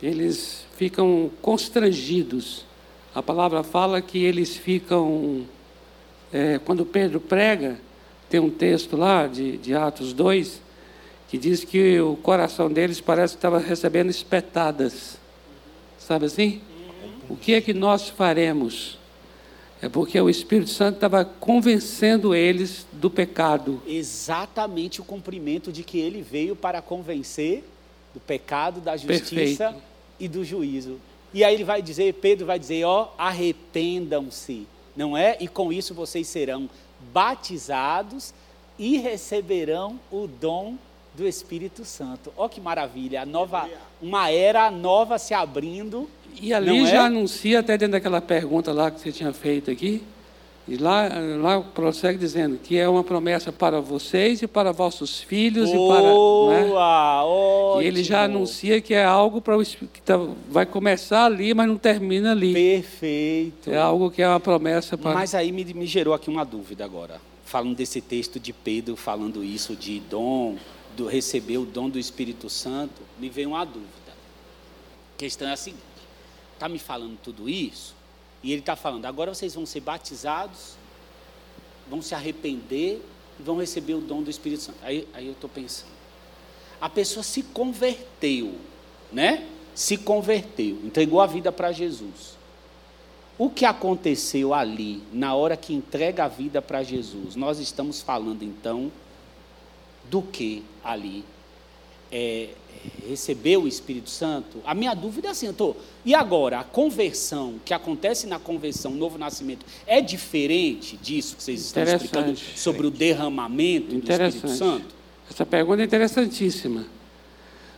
eles ficam constrangidos. A palavra fala que eles ficam, é, quando Pedro prega, tem um texto lá de, de Atos 2, que diz que o coração deles parece que estava recebendo espetadas. Sabe assim? O que é que nós faremos? É porque o Espírito Santo estava convencendo eles do pecado. Exatamente o cumprimento de que ele veio para convencer do pecado, da justiça Perfeito. e do juízo. E aí ele vai dizer, Pedro vai dizer, ó, arrependam-se, não é? E com isso vocês serão batizados e receberão o dom do Espírito Santo. Olha que maravilha, nova, uma era nova se abrindo. E ali já é? anuncia, até dentro daquela pergunta lá que você tinha feito aqui, e lá, lá prossegue dizendo que é uma promessa para vocês e para vossos filhos Boa, e para. Né? Ótimo. E ele já anuncia que é algo para o que tá, vai começar ali, mas não termina ali. Perfeito. É algo que é uma promessa para. Mas aí me, me gerou aqui uma dúvida agora. Falando desse texto de Pedro, falando isso de dom, do receber o dom do Espírito Santo, me veio uma dúvida. A questão é a seguinte: está me falando tudo isso? E ele está falando, agora vocês vão ser batizados, vão se arrepender e vão receber o dom do Espírito Santo. Aí, aí eu estou pensando. A pessoa se converteu, né? Se converteu, entregou a vida para Jesus. O que aconteceu ali, na hora que entrega a vida para Jesus? Nós estamos falando então do que ali? É, receber o Espírito Santo? A minha dúvida é assim, e agora, a conversão, que acontece na conversão, novo nascimento, é diferente disso que vocês estão explicando sobre o derramamento do Espírito Santo? Essa pergunta é interessantíssima.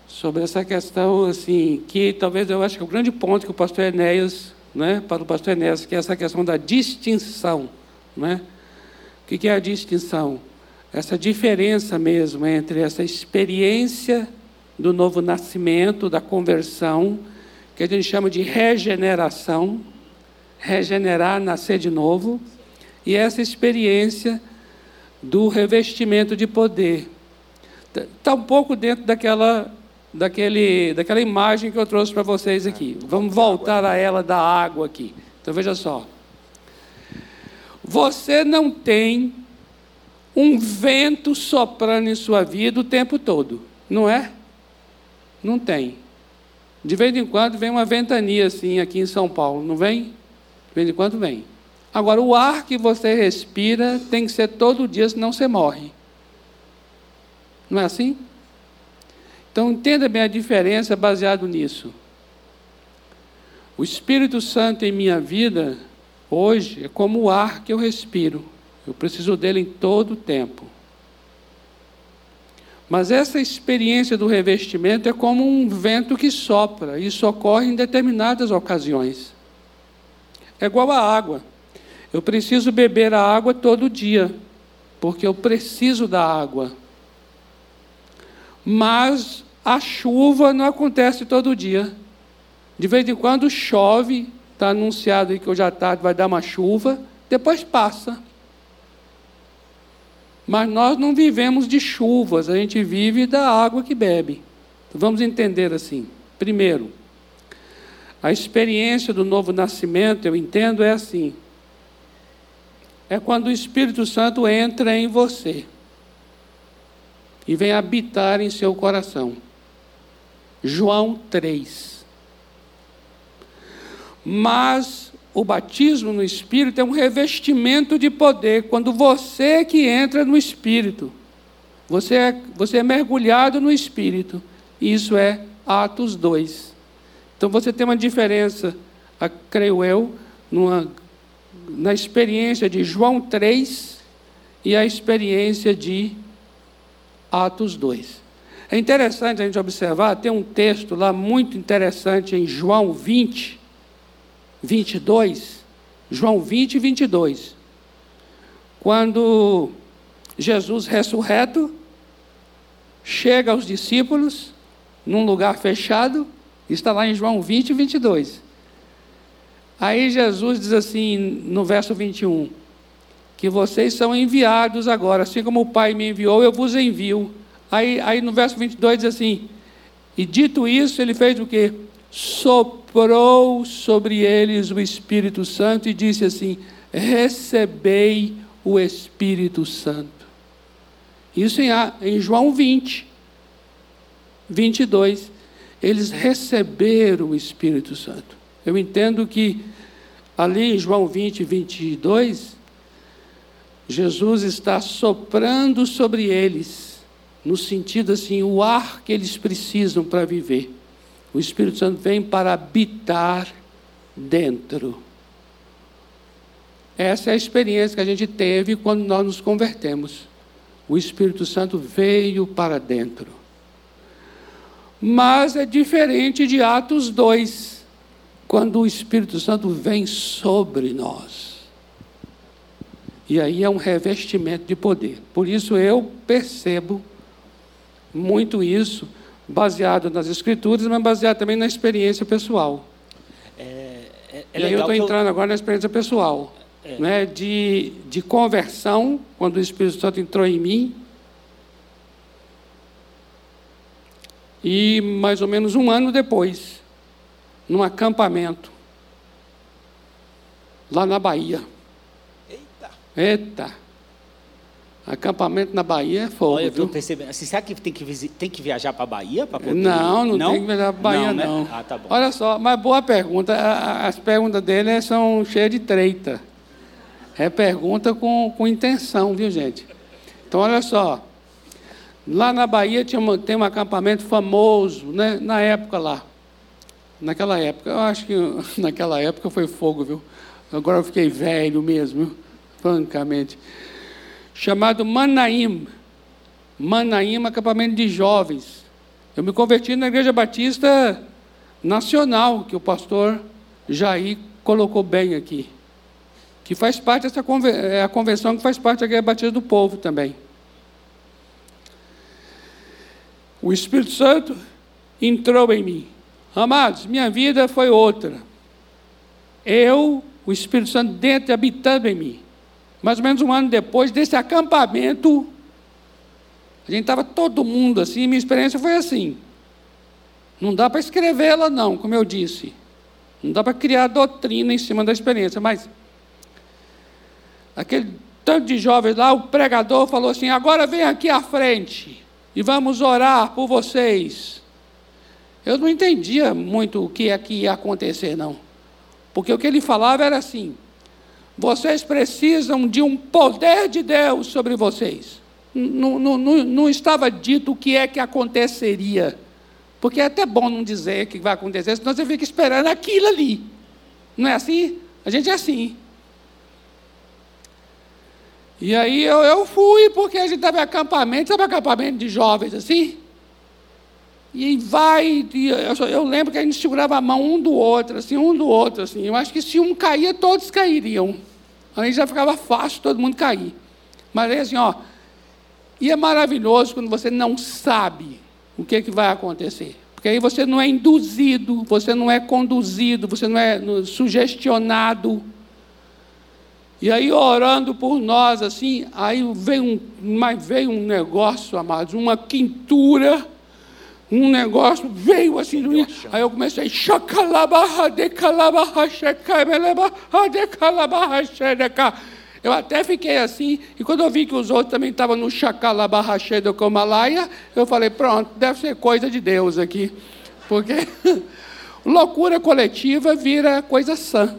Sobre essa questão, assim, que talvez eu acho que é o grande ponto que o pastor Enéas, né, para o pastor Enéas, que é essa questão da distinção, né? O que é a distinção? Essa diferença mesmo entre essa experiência do novo nascimento, da conversão, que a gente chama de regeneração, regenerar, nascer de novo, e essa experiência do revestimento de poder. Está um pouco dentro daquela, daquele, daquela imagem que eu trouxe para vocês aqui. Vamos voltar a ela da água aqui. Então veja só. Você não tem um vento soprando em sua vida o tempo todo, não é? Não tem. De vez em quando vem uma ventania assim aqui em São Paulo, não vem? De vez em quando vem. Agora, o ar que você respira tem que ser todo dia, senão você morre. Não é assim? Então, entenda bem a diferença baseado nisso. O Espírito Santo em minha vida, hoje, é como o ar que eu respiro. Eu preciso dele em todo o tempo. Mas essa experiência do revestimento é como um vento que sopra, e isso ocorre em determinadas ocasiões. É igual a água. Eu preciso beber a água todo dia, porque eu preciso da água. Mas a chuva não acontece todo dia. De vez em quando chove, está anunciado aí que hoje à tarde vai dar uma chuva, depois passa. Mas nós não vivemos de chuvas, a gente vive da água que bebe. Vamos entender assim. Primeiro, a experiência do novo nascimento, eu entendo, é assim: é quando o Espírito Santo entra em você e vem habitar em seu coração. João 3. Mas o batismo no Espírito é um revestimento de poder. Quando você que entra no Espírito, você é, você é mergulhado no Espírito. Isso é Atos 2. Então você tem uma diferença, creio eu, numa, na experiência de João 3 e a experiência de Atos 2. É interessante a gente observar, tem um texto lá muito interessante em João 20, 22, João 20 e 22. Quando Jesus ressurreto chega aos discípulos num lugar fechado, está lá em João 20 e 22. Aí Jesus diz assim no verso 21, que vocês são enviados agora, assim como o Pai me enviou, eu vos envio. Aí, aí no verso 22 diz assim, e dito isso, ele fez o quê? Soprou sobre eles o Espírito Santo e disse assim: Recebei o Espírito Santo. Isso em, em João 20, 22. Eles receberam o Espírito Santo. Eu entendo que ali em João 20, 22, Jesus está soprando sobre eles, no sentido assim, o ar que eles precisam para viver. O Espírito Santo vem para habitar dentro. Essa é a experiência que a gente teve quando nós nos convertemos. o Espírito Santo veio para dentro. Mas é diferente de Atos 2, quando o Espírito Santo vem sobre nós. E aí é um revestimento de poder. Por isso eu percebo muito isso, baseado nas Escrituras, mas baseado também na experiência pessoal. É, é, é e aí eu estou entrando eu... agora na experiência pessoal. É. Né, de, de conversão, quando o Espírito Santo entrou em mim. E mais ou menos um ano depois, num acampamento, lá na Bahia. Eita! Eita! Acampamento na Bahia é fogo. Olha, eu estou percebendo. Assim, será que tem que, tem que viajar para a Bahia para poder. Não, não, não, tem que viajar para a Bahia, não. Né? não. Ah, tá bom. Olha só, mas boa pergunta. As perguntas dele são cheias de treita. É pergunta com, com intenção, viu, gente? Então, olha só. Lá na Bahia tinha uma, tem um acampamento famoso, né? na época lá. Naquela época, eu acho que [laughs] naquela época foi fogo, viu? Agora eu fiquei velho mesmo, viu? francamente. Chamado Manaim. Manaim, acampamento de jovens. Eu me converti na Igreja Batista Nacional, que o pastor Jair colocou bem aqui que faz parte dessa é a convenção que faz parte da Igreja Batista do Povo também. O Espírito Santo entrou em mim. Amados, minha vida foi outra. Eu, o Espírito Santo dentro habitando em mim. Mais ou menos um ano depois desse acampamento, a gente estava todo mundo assim, minha experiência foi assim. Não dá para escrevê-la, não, como eu disse. Não dá para criar doutrina em cima da experiência, mas aquele tanto de jovens lá, o pregador falou assim: agora vem aqui à frente e vamos orar por vocês. Eu não entendia muito o que é que ia acontecer, não. Porque o que ele falava era assim: vocês precisam de um poder de Deus sobre vocês. Não, não, não, não estava dito o que é que aconteceria. Porque é até bom não dizer o que vai acontecer, senão você fica esperando aquilo ali. Não é assim? A gente é assim. E aí eu, eu fui, porque a gente estava em acampamento, sabe acampamento de jovens assim? E vai, e eu, eu, lembro que a gente segurava a mão um do outro, assim, um do outro, assim. Eu acho que se um caía, todos cairiam. Aí já ficava fácil todo mundo cair. Mas aí assim, ó, e é maravilhoso quando você não sabe o que, que vai acontecer. Porque aí você não é induzido, você não é conduzido, você não é sugestionado. E aí orando por nós, assim, aí veio um, mas veio um negócio, amados, uma quintura, um negócio, veio assim, aí eu comecei, eu até fiquei assim, e quando eu vi que os outros também estavam no chacalabarraché do Comalaia, eu falei, pronto, deve ser coisa de Deus aqui, porque [laughs] loucura coletiva vira coisa sã.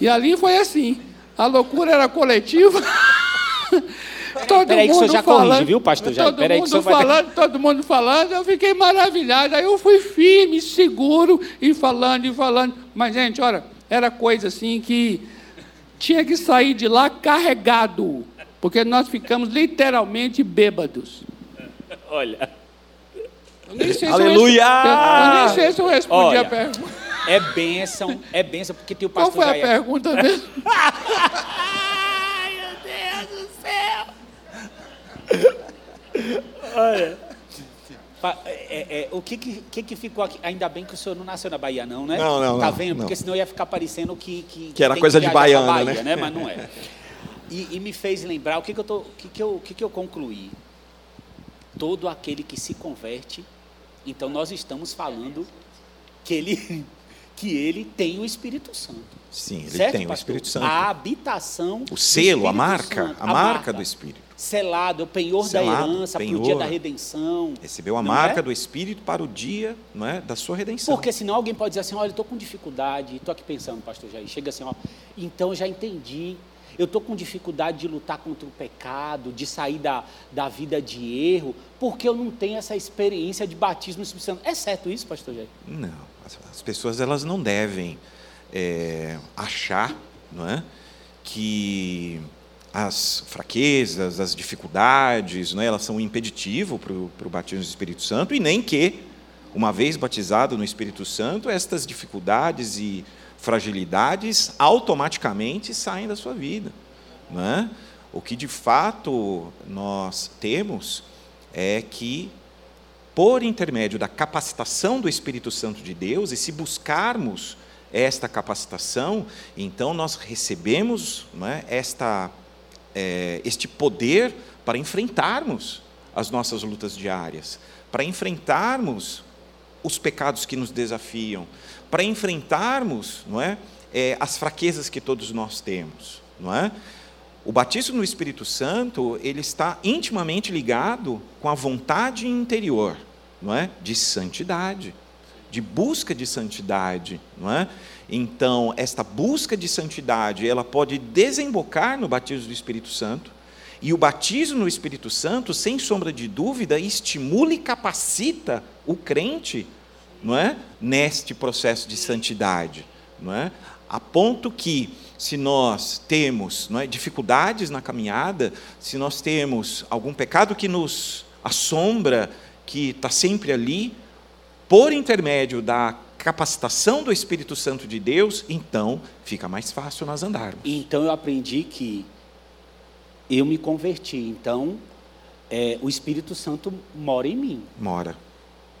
E ali foi assim. A loucura era coletiva. [laughs] [laughs] todo Peraí que o senhor já falando, corrige, viu, pastor Todo Peraí mundo que falando, vai... todo mundo falando, eu fiquei maravilhado. Aí eu fui firme, seguro, e falando, e falando. Mas, gente, olha, era coisa assim que tinha que sair de lá carregado, porque nós ficamos literalmente bêbados. Olha. Aleluia! Eu, eu, nem sei se eu respondi olha. a pergunta. É bênção, é bênção, porque tem o pastor Qual foi Jair. a pergunta mesmo? [laughs] Olha. É, é, o que, que, que, ficou aqui? Ainda bem que o senhor não nasceu na Bahia, não, né? Não, não. Tá não, vendo? Não. Porque senão ia ficar parecendo que. Que, que era coisa de baiana, Bahia, né? né? Mas não é. [laughs] E, e, me fez lembrar o que, que eu tô, que, que, eu, que, que eu concluí. Todo aquele que se converte, então nós estamos falando que ele [laughs] que ele tem o Espírito Santo. Sim, ele certo, tem pastor? o Espírito Santo. A habitação. O selo, a marca, Santo, a, a marca, marca do Espírito. Selado, o penhor Selado, da herança penhor, para o dia da redenção. Recebeu a marca é? do Espírito para o dia não é, da sua redenção. Porque senão alguém pode dizer assim: olha, eu estou com dificuldade, estou aqui pensando, pastor Jair. Chega assim, ó, então já entendi. Eu estou com dificuldade de lutar contra o pecado, de sair da, da vida de erro, porque eu não tenho essa experiência de batismo no Espírito Santo. É certo isso, pastor Jair? Não. As pessoas elas não devem é, achar não é, que as fraquezas, as dificuldades, né, elas são um impeditivo para o batismo do Espírito Santo, e nem que, uma vez batizado no Espírito Santo, estas dificuldades e fragilidades automaticamente saem da sua vida. Né? O que de fato nós temos é que, por intermédio da capacitação do Espírito Santo de Deus, e se buscarmos esta capacitação, então nós recebemos é, esta é, este poder para enfrentarmos as nossas lutas diárias, para enfrentarmos os pecados que nos desafiam, para enfrentarmos não é, é, as fraquezas que todos nós temos. Não é? O batismo no Espírito Santo ele está intimamente ligado com a vontade interior, não é, de santidade, de busca de santidade, não é? Então, esta busca de santidade, ela pode desembocar no batismo do Espírito Santo, e o batismo no Espírito Santo, sem sombra de dúvida, estimula e capacita o crente, não é? Neste processo de santidade, não é? A ponto que se nós temos não é, dificuldades na caminhada, se nós temos algum pecado que nos assombra, que está sempre ali, por intermédio da capacitação do Espírito Santo de Deus, então fica mais fácil nós andarmos. Então eu aprendi que eu me converti, então é, o Espírito Santo mora em mim. Mora.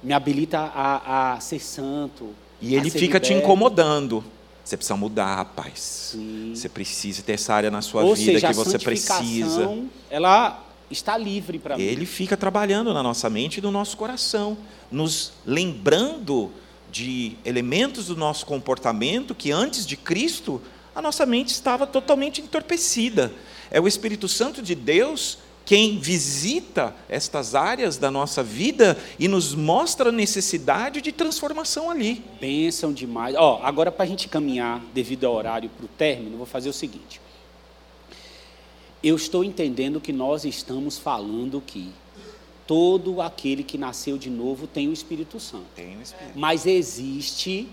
Me habilita a, a ser santo. E ele fica liberto. te incomodando. Você precisa mudar, rapaz. Sim. Você precisa ter essa área na sua Ou vida seja, que você precisa. Ela está livre para mim. Ele fica trabalhando na nossa mente e no nosso coração, nos lembrando de elementos do nosso comportamento que antes de Cristo a nossa mente estava totalmente entorpecida. É o Espírito Santo de Deus quem visita estas áreas da nossa vida e nos mostra a necessidade de transformação ali. Bênção demais. Ó, agora para a gente caminhar devido ao horário para o término, vou fazer o seguinte. Eu estou entendendo que nós estamos falando que todo aquele que nasceu de novo tem o Espírito Santo. Tem o Espírito. Mas existe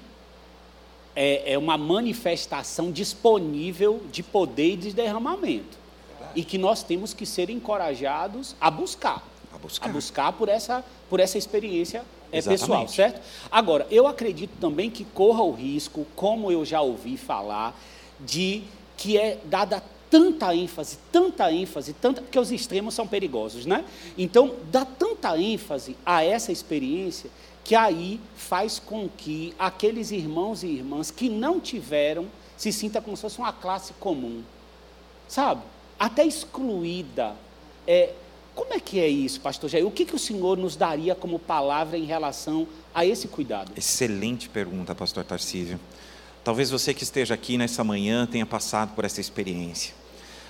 é, é uma manifestação disponível de poder e de derramamento. Verdade. E que nós temos que ser encorajados a buscar. A buscar. A buscar por essa, por essa experiência é, pessoal, certo? Agora, eu acredito também que corra o risco, como eu já ouvi falar, de que é dada tanta ênfase, tanta ênfase, tanta, porque os extremos são perigosos, né? Então, dá tanta ênfase a essa experiência que aí faz com que aqueles irmãos e irmãs que não tiveram se sinta como se fosse uma classe comum, sabe? Até excluída. É, como é que é isso, pastor Jair? O que, que o senhor nos daria como palavra em relação a esse cuidado? Excelente pergunta, pastor Tarcísio. Talvez você que esteja aqui nessa manhã tenha passado por essa experiência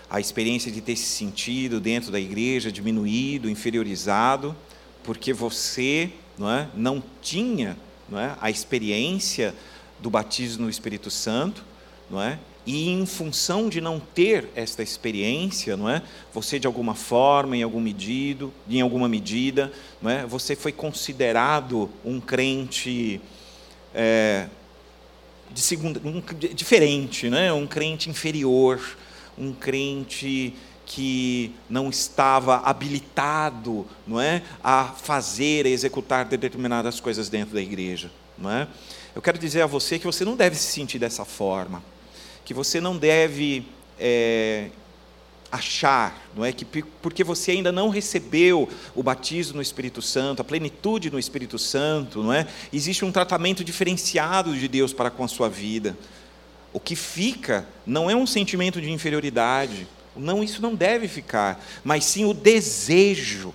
a experiência de ter se sentido dentro da igreja diminuído, inferiorizado, porque você não, é, não tinha não é, a experiência do batismo no Espírito Santo, não é? E em função de não ter esta experiência, não é? Você de alguma forma, em algum medido, em alguma medida, não é? Você foi considerado um crente é, de segunda, um, diferente, né? Um crente inferior, um crente que não estava habilitado, não é, a fazer, a executar determinadas coisas dentro da igreja, não é? Eu quero dizer a você que você não deve se sentir dessa forma, que você não deve é, achar, não é que porque você ainda não recebeu o batismo no Espírito Santo, a plenitude no Espírito Santo, não é? Existe um tratamento diferenciado de Deus para com a sua vida. O que fica não é um sentimento de inferioridade, não, isso não deve ficar, mas sim o desejo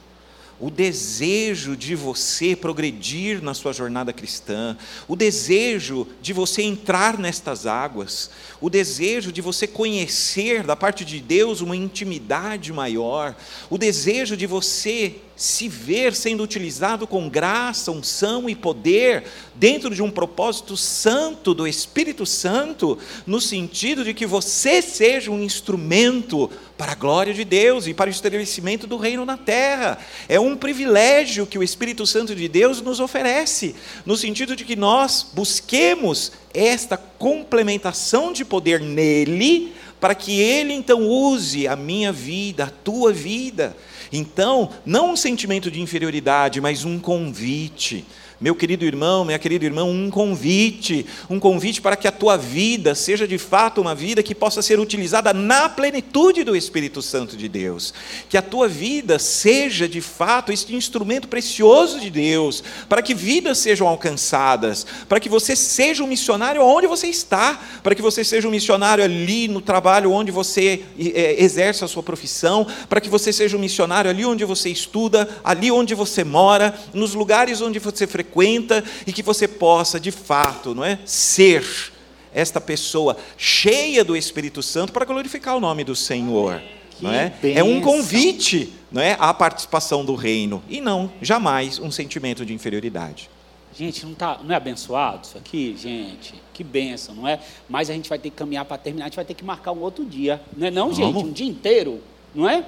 o desejo de você progredir na sua jornada cristã, o desejo de você entrar nestas águas, o desejo de você conhecer da parte de Deus uma intimidade maior, o desejo de você se ver sendo utilizado com graça, unção e poder dentro de um propósito santo do Espírito Santo, no sentido de que você seja um instrumento para a glória de Deus e para o estabelecimento do reino na terra. É um privilégio que o Espírito Santo de Deus nos oferece, no sentido de que nós busquemos esta complementação de poder nele para que Ele então use a minha vida, a tua vida. Então, não um sentimento de inferioridade, mas um convite meu querido irmão, minha querida irmã, um convite, um convite para que a tua vida seja de fato uma vida que possa ser utilizada na plenitude do Espírito Santo de Deus. Que a tua vida seja de fato este instrumento precioso de Deus, para que vidas sejam alcançadas, para que você seja um missionário onde você está, para que você seja um missionário ali no trabalho onde você é, exerce a sua profissão, para que você seja um missionário ali onde você estuda, ali onde você mora, nos lugares onde você frequenta frequenta e que você possa, de fato, não é, ser esta pessoa cheia do Espírito Santo para glorificar o nome do Senhor. Não é? é um convite não é, à participação do reino e não, jamais, um sentimento de inferioridade. Gente, não, tá, não é abençoado isso aqui, gente? Que benção, não é? Mas a gente vai ter que caminhar para terminar, a gente vai ter que marcar um outro dia. Não é não, Vamos. gente? Um dia inteiro, não é?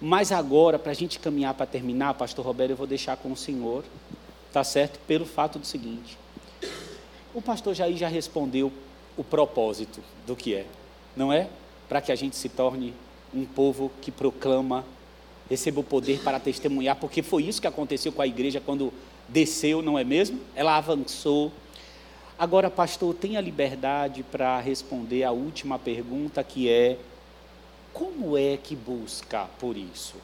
Mas agora, para a gente caminhar para terminar, pastor Roberto, eu vou deixar com o senhor Tá certo? Pelo fato do seguinte: o pastor Jair já respondeu o propósito do que é, não é? Para que a gente se torne um povo que proclama, receba o poder para testemunhar, porque foi isso que aconteceu com a igreja quando desceu, não é mesmo? Ela avançou. Agora, pastor, tenha liberdade para responder a última pergunta que é: como é que busca por isso?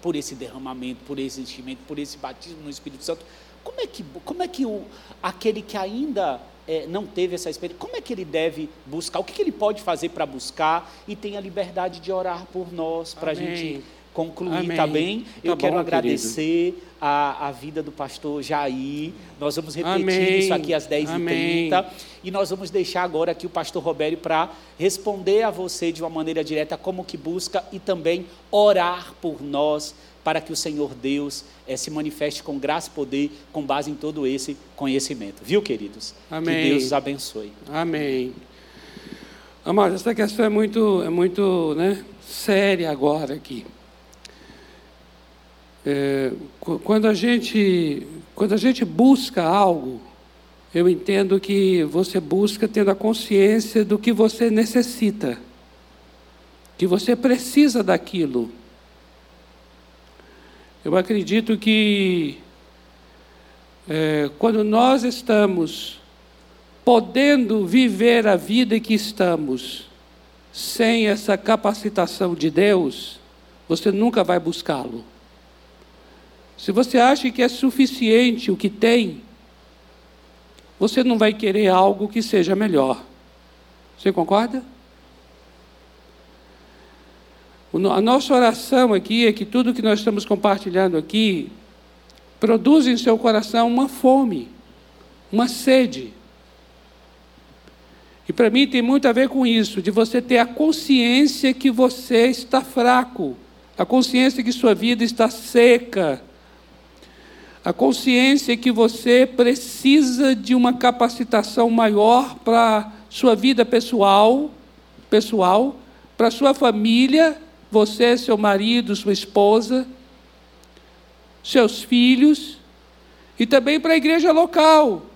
Por esse derramamento, por esse enchimento, por esse batismo no Espírito Santo? Como é que, como é que o, aquele que ainda é, não teve essa experiência, como é que ele deve buscar? O que, que ele pode fazer para buscar e tem a liberdade de orar por nós, para a gente concluir, tá bem? Eu tá quero bom, agradecer a, a, vida do pastor Jair. Nós vamos repetir Amém. isso aqui às 10h30. E nós vamos deixar agora aqui o pastor Roberto para responder a você de uma maneira direta como que busca e também orar por nós para que o Senhor Deus é, se manifeste com graça e poder com base em todo esse conhecimento. Viu, queridos? Amém. Que Deus os abençoe. Amém. Amados, essa questão é muito, é muito né, séria agora aqui. É, quando, a gente, quando a gente busca algo, eu entendo que você busca tendo a consciência do que você necessita, que você precisa daquilo. Eu acredito que é, quando nós estamos podendo viver a vida que estamos sem essa capacitação de Deus, você nunca vai buscá-lo. Se você acha que é suficiente o que tem, você não vai querer algo que seja melhor. Você concorda? A nossa oração aqui é que tudo que nós estamos compartilhando aqui produza em seu coração uma fome, uma sede. E para mim tem muito a ver com isso, de você ter a consciência que você está fraco, a consciência que sua vida está seca, a consciência que você precisa de uma capacitação maior para sua vida pessoal, pessoal, para sua família você, seu marido, sua esposa, seus filhos e também para a igreja local.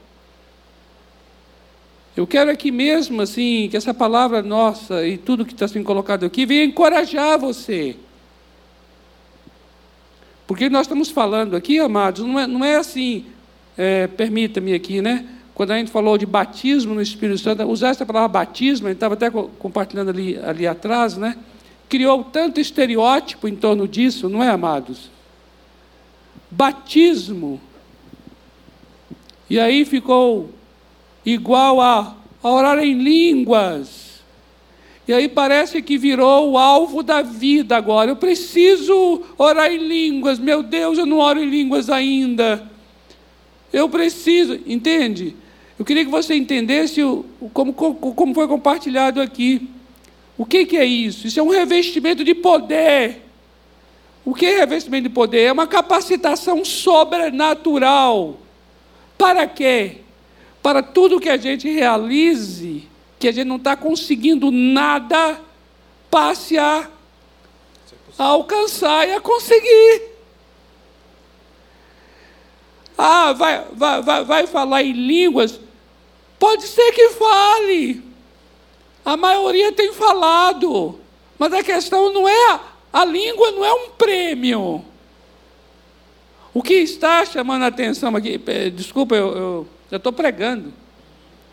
Eu quero aqui mesmo, assim, que essa palavra nossa e tudo que está sendo colocado aqui venha encorajar você. Porque nós estamos falando aqui, amados, não é, não é assim, é, permita-me aqui, né? Quando a gente falou de batismo no Espírito Santo, usar essa palavra batismo, a gente estava até compartilhando ali, ali atrás, né? criou tanto estereótipo em torno disso, não é, amados? Batismo. E aí ficou igual a, a orar em línguas. E aí parece que virou o alvo da vida agora. Eu preciso orar em línguas. Meu Deus, eu não oro em línguas ainda. Eu preciso, entende? Eu queria que você entendesse como, como foi compartilhado aqui. O que, que é isso? Isso é um revestimento de poder. O que é revestimento de poder? É uma capacitação sobrenatural. Para quê? Para tudo que a gente realize, que a gente não está conseguindo nada, passe a, alcançar e a conseguir. Ah, vai, vai, vai, vai falar em línguas? Pode ser que fale. A maioria tem falado, mas a questão não é a língua, não é um prêmio. O que está chamando a atenção aqui, desculpa, eu já estou pregando.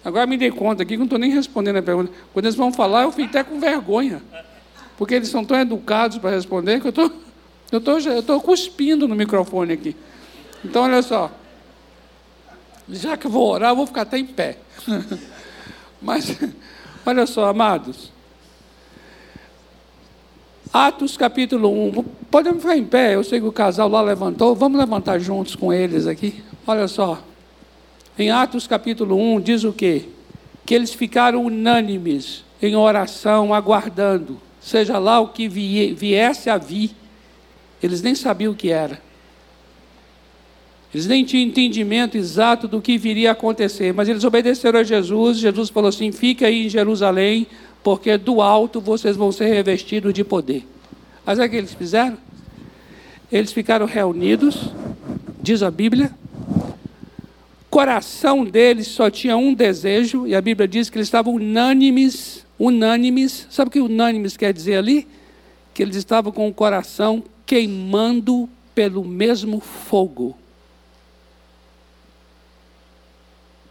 Agora me dei conta aqui que não estou nem respondendo a pergunta. Quando eles vão falar, eu fico até com vergonha. Porque eles são tão educados para responder que eu tô, eu tô, estou cuspindo no microfone aqui. Então, olha só. Já que eu vou orar, eu vou ficar até em pé. [laughs] Mas, olha só, amados. Atos capítulo 1. Podemos ficar em pé, eu sei que o casal lá levantou. Vamos levantar juntos com eles aqui. Olha só. Em Atos capítulo 1 diz o quê? Que eles ficaram unânimes em oração, aguardando, seja lá o que viesse a vir. Eles nem sabiam o que era. Eles nem tinham entendimento exato do que viria a acontecer, mas eles obedeceram a Jesus. Jesus falou assim: fica aí em Jerusalém, porque do alto vocês vão ser revestidos de poder. Mas é o que eles fizeram? Eles ficaram reunidos, diz a Bíblia. Coração deles só tinha um desejo, e a Bíblia diz que eles estavam unânimes, unânimes. Sabe o que unânimes quer dizer ali? Que eles estavam com o coração queimando pelo mesmo fogo.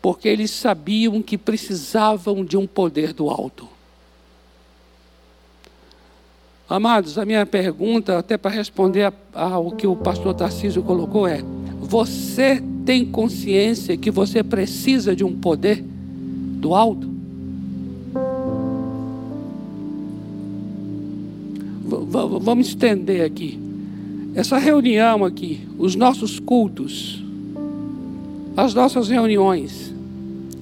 Porque eles sabiam que precisavam de um poder do alto. Amados, a minha pergunta, até para responder ao que o pastor Tarcísio colocou, é: você tem consciência que você precisa de um poder do alto? V vamos estender aqui. Essa reunião aqui, os nossos cultos, as nossas reuniões,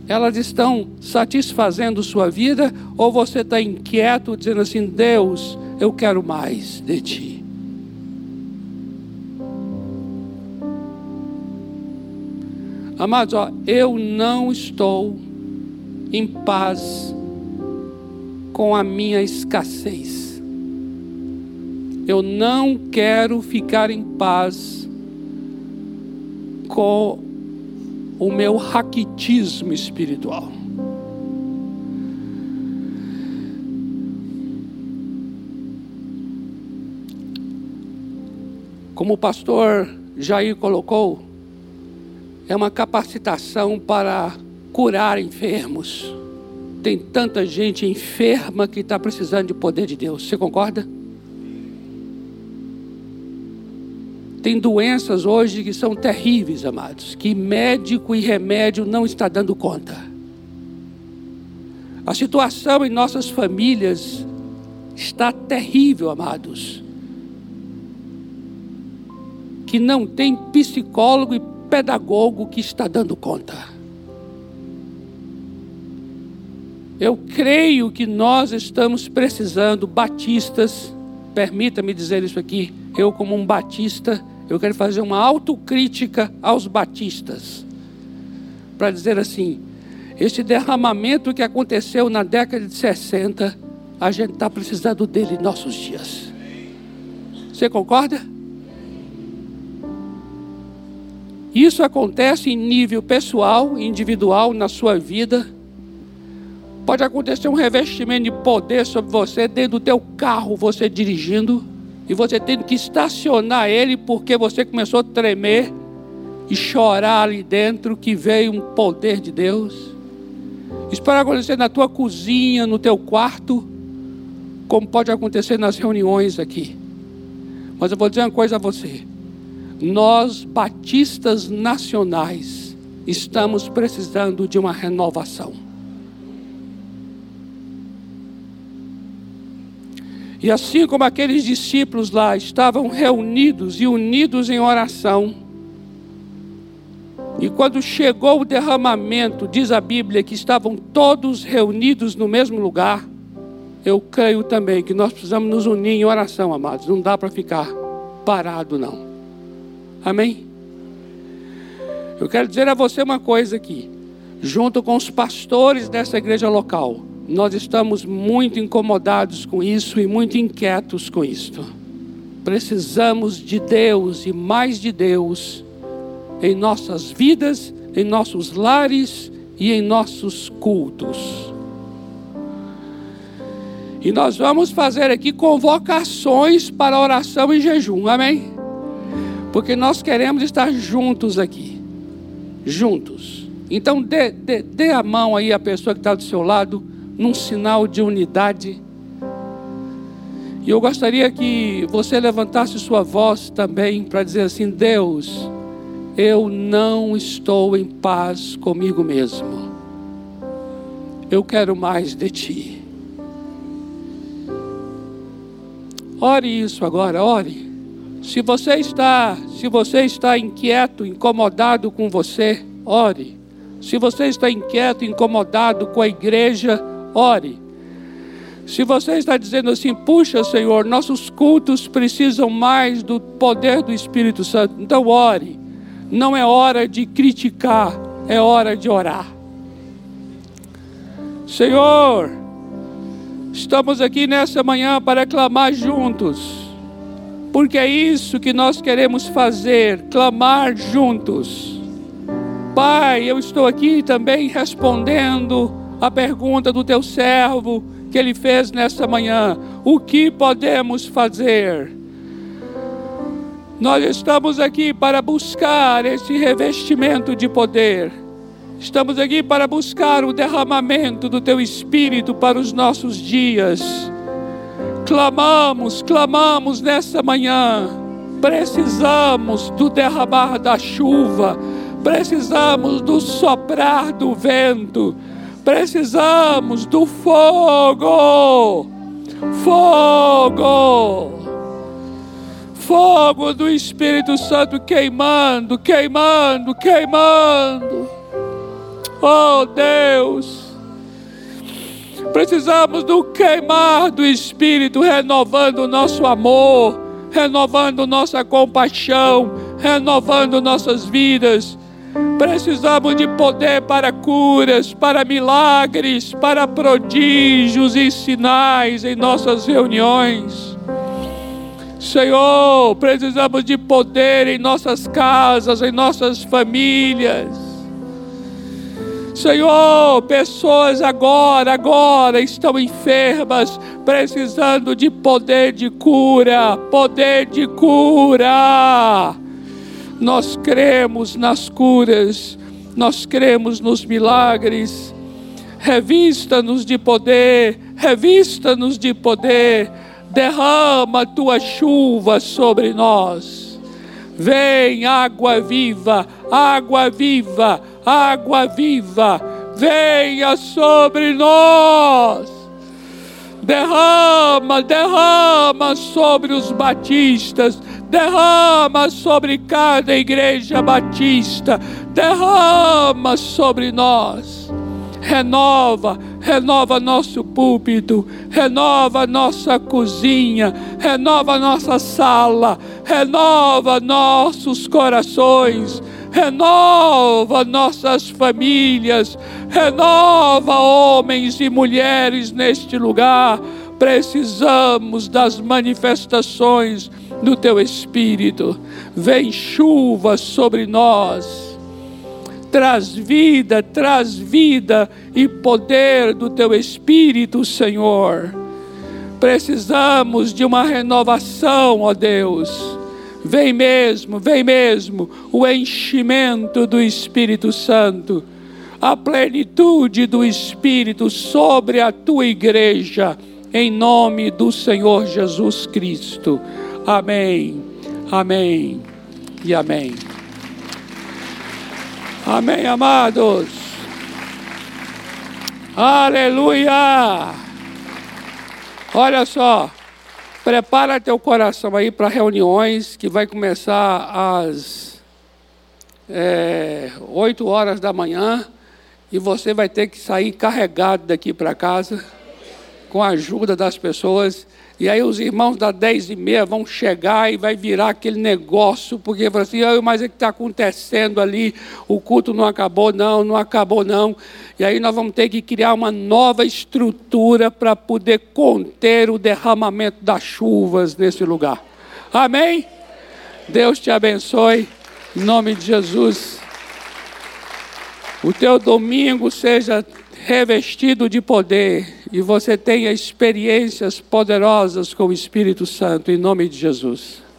elas estão satisfazendo sua vida ou você está inquieto, dizendo assim: Deus, eu quero mais de ti. Amados, ó, eu não estou em paz com a minha escassez. Eu não quero ficar em paz com o meu raquitismo espiritual. Como o pastor Jair colocou, é uma capacitação para curar enfermos. Tem tanta gente enferma que está precisando de poder de Deus. Você concorda? Tem doenças hoje que são terríveis, amados, que médico e remédio não está dando conta. A situação em nossas famílias está terrível, amados que não tem psicólogo e pedagogo que está dando conta. Eu creio que nós estamos precisando, batistas, permita-me dizer isso aqui, eu como um batista, eu quero fazer uma autocrítica aos batistas, para dizer assim, este derramamento que aconteceu na década de 60, a gente está precisando dele em nossos dias. Você concorda? Isso acontece em nível pessoal, individual, na sua vida. Pode acontecer um revestimento de poder sobre você dentro do teu carro, você dirigindo, e você tendo que estacionar ele porque você começou a tremer e chorar ali dentro que veio um poder de Deus. Isso pode acontecer na tua cozinha, no teu quarto, como pode acontecer nas reuniões aqui. Mas eu vou dizer uma coisa a você nós, batistas nacionais, estamos precisando de uma renovação. E assim como aqueles discípulos lá estavam reunidos e unidos em oração, e quando chegou o derramamento, diz a Bíblia que estavam todos reunidos no mesmo lugar, eu creio também que nós precisamos nos unir em oração, amados. Não dá para ficar parado, não. Amém? Eu quero dizer a você uma coisa aqui. Junto com os pastores dessa igreja local, nós estamos muito incomodados com isso e muito inquietos com isso. Precisamos de Deus e mais de Deus em nossas vidas, em nossos lares e em nossos cultos. E nós vamos fazer aqui convocações para oração e jejum, amém? Porque nós queremos estar juntos aqui, juntos. Então dê, dê, dê a mão aí à pessoa que está do seu lado, num sinal de unidade. E eu gostaria que você levantasse sua voz também para dizer assim: Deus, eu não estou em paz comigo mesmo. Eu quero mais de ti. Ore isso agora, ore. Se você está, se você está inquieto, incomodado com você, ore. Se você está inquieto, incomodado com a igreja, ore. Se você está dizendo assim, puxa, Senhor, nossos cultos precisam mais do poder do Espírito Santo, então ore. Não é hora de criticar, é hora de orar. Senhor, Estamos aqui nessa manhã para clamar juntos, porque é isso que nós queremos fazer, clamar juntos. Pai, eu estou aqui também respondendo a pergunta do teu servo que ele fez nessa manhã: o que podemos fazer? Nós estamos aqui para buscar esse revestimento de poder Estamos aqui para buscar o derramamento do Teu Espírito para os nossos dias. Clamamos, clamamos nessa manhã. Precisamos do derramar da chuva, precisamos do soprar do vento, precisamos do fogo. Fogo! Fogo do Espírito Santo queimando, queimando, queimando Oh Deus, precisamos do queimar do Espírito, renovando o nosso amor, renovando nossa compaixão, renovando nossas vidas. Precisamos de poder para curas, para milagres, para prodígios e sinais em nossas reuniões. Senhor, precisamos de poder em nossas casas, em nossas famílias. Senhor, pessoas agora, agora estão enfermas, precisando de poder de cura, poder de cura. Nós cremos nas curas, nós cremos nos milagres. Revista-nos de poder, revista-nos de poder, derrama tua chuva sobre nós. Vem água viva, água viva, água viva, venha sobre nós. Derrama, derrama sobre os batistas, derrama sobre cada igreja batista, derrama sobre nós. Renova, renova nosso púlpito, renova nossa cozinha, renova nossa sala, renova nossos corações renova nossas famílias, renova homens e mulheres neste lugar. Precisamos das manifestações do teu Espírito. Vem chuva sobre nós. Traz vida, traz vida e poder do teu Espírito, Senhor. Precisamos de uma renovação, ó Deus Vem mesmo, vem mesmo o enchimento do Espírito Santo, a plenitude do Espírito sobre a tua igreja, em nome do Senhor Jesus Cristo. Amém, amém e amém. Amém, amados. Aleluia. Olha só. Prepara teu coração aí para reuniões que vai começar às é, 8 horas da manhã e você vai ter que sair carregado daqui para casa com a ajuda das pessoas. E aí os irmãos da 10 e meia vão chegar e vai virar aquele negócio, porque vai assim, mas o que está acontecendo ali? O culto não acabou, não, não acabou, não. E aí nós vamos ter que criar uma nova estrutura para poder conter o derramamento das chuvas nesse lugar. Amém? Deus te abençoe, em nome de Jesus. O teu domingo seja revestido de poder e você tenha experiências poderosas com o Espírito Santo, em nome de Jesus.